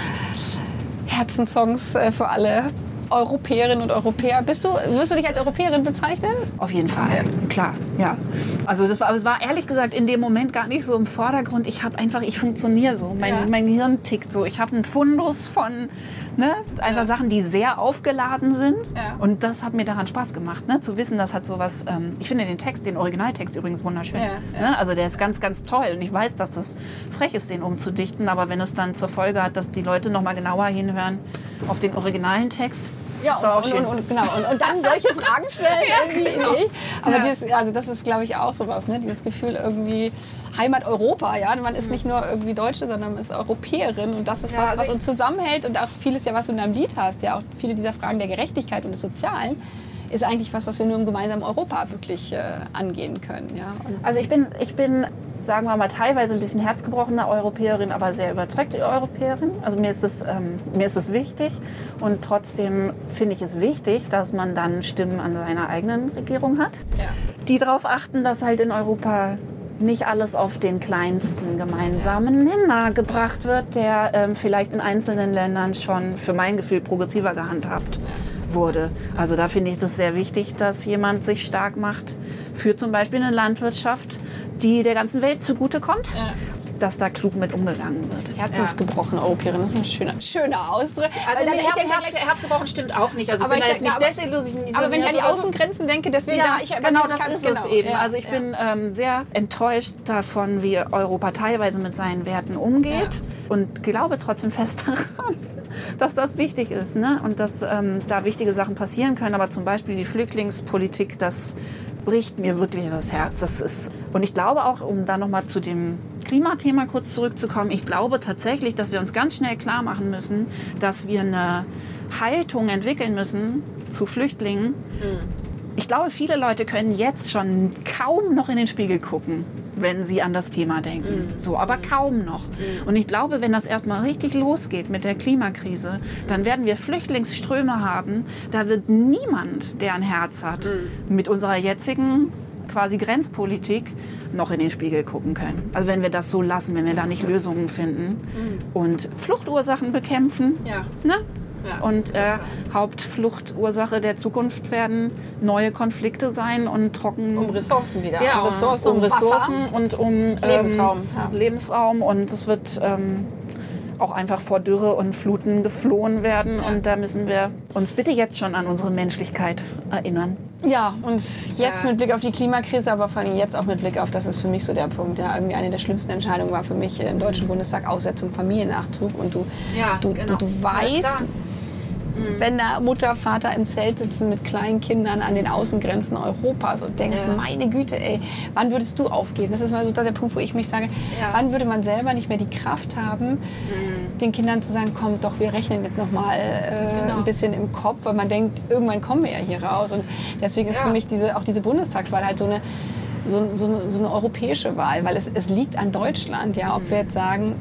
Speaker 2: Herzenssongs äh, für alle Europäerinnen und Europäer. Bist du, wirst du dich als Europäerin bezeichnen?
Speaker 3: Auf jeden Fall, ja. klar, ja. Also das war, aber es war ehrlich gesagt in dem Moment gar nicht so im Vordergrund. Ich habe einfach, ich funktioniere so, mein,
Speaker 2: Ja.
Speaker 3: mein Hirn tickt so. Ich habe einen Fundus von ne, einfach Sachen, die sehr aufgeladen sind.
Speaker 2: Ja.
Speaker 3: Und das hat mir daran Spaß gemacht, ne, zu wissen, das hat sowas. Ähm, ich finde den Text, den Originaltext übrigens wunderschön.
Speaker 2: Ja, ja.
Speaker 3: Ne? Also der ist ganz, ganz toll. Und ich weiß, dass das frech ist, den umzudichten. Aber wenn es dann zur Folge hat, dass die Leute noch mal genauer hinhören auf den originalen Text,
Speaker 2: Ja,
Speaker 3: ist auch
Speaker 2: und,
Speaker 3: schön.
Speaker 2: und, und, genau. Und, und dann solche Fragen stellen irgendwie wie ich. Aber
Speaker 3: Ja.
Speaker 2: dieses, also das ist, glaube ich, auch sowas, ne? Dieses Gefühl irgendwie Heimat Europa, ja. Man ist nicht nur irgendwie Deutsche, sondern man ist Europäerin und das ist
Speaker 3: Ja,
Speaker 2: was,
Speaker 3: also
Speaker 2: was uns zusammenhält und auch vieles ja, was du in deinem Lied hast, ja, auch viele dieser Fragen der Gerechtigkeit und des Sozialen ist eigentlich was, was wir nur im gemeinsamen Europa wirklich äh, angehen können, ja. Und
Speaker 3: Also ich bin, ich bin, sagen wir mal, teilweise ein bisschen herzgebrochene Europäerin, aber sehr überzeugte Europäerin. Also mir ist es, ähm, mir ist es wichtig und trotzdem finde ich es wichtig, dass man dann Stimmen an seiner eigenen Regierung hat,
Speaker 2: ja.
Speaker 3: die darauf achten, dass halt in Europa nicht alles auf den kleinsten gemeinsamen Nenner gebracht wird, der ähm, vielleicht in einzelnen Ländern schon für mein Gefühl progressiver gehandhabt wurde. Also da finde ich das sehr wichtig, dass jemand sich stark macht für zum Beispiel eine Landwirtschaft, die der ganzen Welt zugutekommt,
Speaker 2: Ja.
Speaker 3: dass da klug mit umgegangen wird.
Speaker 2: Herzensgebrochene Europäerin, das ist ein schöner, schöner Ausdruck.
Speaker 3: Also
Speaker 2: dann-
Speaker 3: nee,
Speaker 2: ich denke
Speaker 3: Herz, Herzgebrochen stimmt auch nicht. Also
Speaker 2: Aber
Speaker 3: ich bin
Speaker 2: ich
Speaker 3: da jetzt
Speaker 2: denke,
Speaker 3: nicht
Speaker 2: aber-. Aber wenn ich an die. Außengrenzen denke, deswegen
Speaker 3: Ja,
Speaker 2: da ich
Speaker 3: genau,
Speaker 2: das
Speaker 3: ist
Speaker 2: genau,
Speaker 3: es eben.
Speaker 2: ja,
Speaker 3: also ich
Speaker 2: ja.
Speaker 3: bin ähm, sehr enttäuscht davon, wie Europa teilweise mit seinen Werten umgeht und glaube trotzdem fest daran, dass das wichtig ist ne? und dass ähm, da wichtige Sachen passieren können. Aber zum Beispiel die Flüchtlingspolitik, das bricht mir wirklich das Herz. Das ist und ich glaube auch, um da noch mal zu dem Klimathema kurz zurückzukommen, ich glaube tatsächlich, dass wir uns ganz schnell klar machen müssen, dass wir eine Haltung entwickeln müssen zu Flüchtlingen, ich glaube, viele Leute können jetzt schon kaum noch in den Spiegel gucken, wenn sie an das Thema denken. So, aber kaum noch. Und ich glaube, wenn das erstmal richtig losgeht mit der Klimakrise, dann werden wir Flüchtlingsströme haben. Da wird niemand, der ein Herz hat, mit unserer jetzigen quasi Grenzpolitik noch in den Spiegel gucken können. Also wenn wir das so lassen, wenn wir da nicht Lösungen finden und Fluchtursachen bekämpfen,
Speaker 2: Ja.
Speaker 3: Ne?
Speaker 2: Ja.
Speaker 3: Und äh, Hauptfluchtursache der Zukunft werden neue Konflikte sein und trocken.
Speaker 2: Um Ressourcen wieder.
Speaker 3: ja,
Speaker 2: um Ressourcen, um,
Speaker 3: Ressourcen
Speaker 2: Wasser.
Speaker 3: und um ähm,
Speaker 2: Lebensraum, ja.
Speaker 3: Lebensraum und es wird ähm, auch einfach vor Dürre und Fluten geflohen werden. Und da müssen wir uns bitte jetzt schon an unsere Menschlichkeit erinnern.
Speaker 2: Ja, und jetzt
Speaker 3: Ja.
Speaker 2: mit Blick auf die Klimakrise, aber vor allem jetzt auch mit Blick auf, das ist für mich so der Punkt. Ja, irgendwie eine der schlimmsten Entscheidungen war für mich im Deutschen Bundestag Aussetzung Familiennachzug. Und du,
Speaker 3: Ja,
Speaker 2: du,
Speaker 3: genau.
Speaker 2: du, du
Speaker 3: Ja,
Speaker 2: weißt,
Speaker 3: klar.
Speaker 2: wenn da Mutter, Vater im Zelt sitzen mit kleinen Kindern an den Außengrenzen Europas und denkst,
Speaker 3: Ja.
Speaker 2: meine Güte, ey, wann würdest du aufgeben? Das ist mal so der Punkt, wo ich mich sage,
Speaker 3: Ja.
Speaker 2: wann würde man selber nicht mehr die Kraft haben, den Kindern zu sagen, komm doch, wir rechnen jetzt noch mal äh,
Speaker 3: Genau.
Speaker 2: ein bisschen im Kopf, weil man denkt, irgendwann kommen wir ja hier raus. Und deswegen ist
Speaker 3: Ja.
Speaker 2: für mich diese, auch diese Bundestagswahl halt so eine, so, so, so eine europäische Wahl, weil es, es liegt an Deutschland, ja, ob wir jetzt sagen,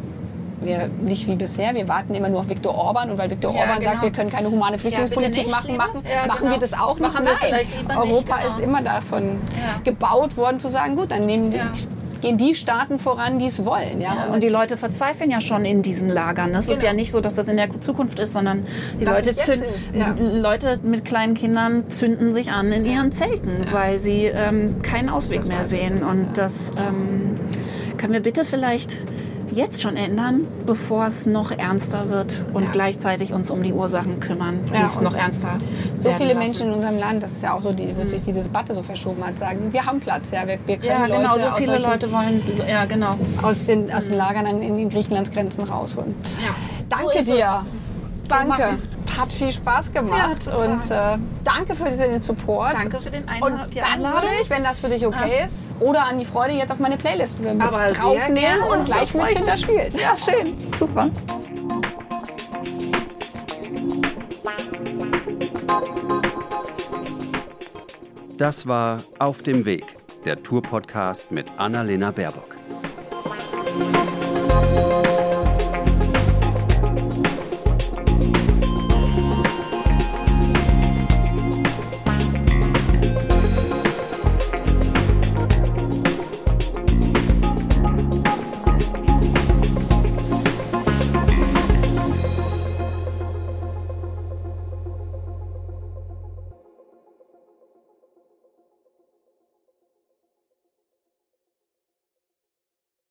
Speaker 2: wir nicht wie bisher, wir warten immer nur auf Viktor Orban und weil Viktor
Speaker 3: Ja,
Speaker 2: Orban
Speaker 3: genau.
Speaker 2: sagt, wir können keine humane Flüchtlingspolitik
Speaker 3: nicht,
Speaker 2: machen, machen,
Speaker 3: Ja,
Speaker 2: machen
Speaker 3: genau.
Speaker 2: wir das auch nicht.
Speaker 3: Machen wir
Speaker 2: Nein,
Speaker 3: lieber nicht,
Speaker 2: Europa
Speaker 3: genau.
Speaker 2: ist immer davon
Speaker 3: Ja.
Speaker 2: gebaut worden zu sagen, gut, dann nehmen die,
Speaker 3: Ja.
Speaker 2: gehen die Staaten voran, die es wollen. Ja,
Speaker 3: Und die Leute verzweifeln ja schon in diesen Lagern. Es ist
Speaker 2: Genau.
Speaker 3: ja nicht so, dass das in der Zukunft ist, sondern die Leute, zünden,
Speaker 2: ist, ja.
Speaker 3: Leute mit kleinen Kindern zünden sich an in ihren Zelten, weil sie ähm, keinen Ausweg mehr sehen. Und das ähm, können wir bitte vielleicht jetzt schon ändern, bevor es noch ernster wird und
Speaker 2: Ja.
Speaker 3: gleichzeitig uns um die Ursachen kümmern, die
Speaker 2: Ja,
Speaker 3: es noch ernster
Speaker 2: so viele
Speaker 3: lassen.
Speaker 2: Menschen in unserem Land, das ist ja auch so, die, wo sich diese Debatte so verschoben hat, sagen, wir haben Platz, ja, wir, wir können
Speaker 3: Ja,
Speaker 2: Leute
Speaker 3: genau, so
Speaker 2: aus,
Speaker 3: viele
Speaker 2: solchen,
Speaker 3: Leute wollen, ja, genau.
Speaker 2: aus, den, aus den Lagern an, in den Griechenlands Grenzen rausholen.
Speaker 3: Ja.
Speaker 2: Danke
Speaker 3: So
Speaker 2: dir. Danke.
Speaker 3: machen.
Speaker 2: Hat viel Spaß gemacht
Speaker 3: Ja,
Speaker 2: und äh, danke für den Support.
Speaker 3: Danke für den Ein
Speaker 2: Und dann
Speaker 3: Einladung.
Speaker 2: würde ich, wenn das für dich okay ist, oder an die Freude jetzt auf meine Playlist mit
Speaker 3: Aber
Speaker 2: draufnehmen und gleich mit hinterspielt.
Speaker 3: Ja, schön, super.
Speaker 1: Das war Auf dem Weg, der Tour-Podcast mit Annalena Baerbock.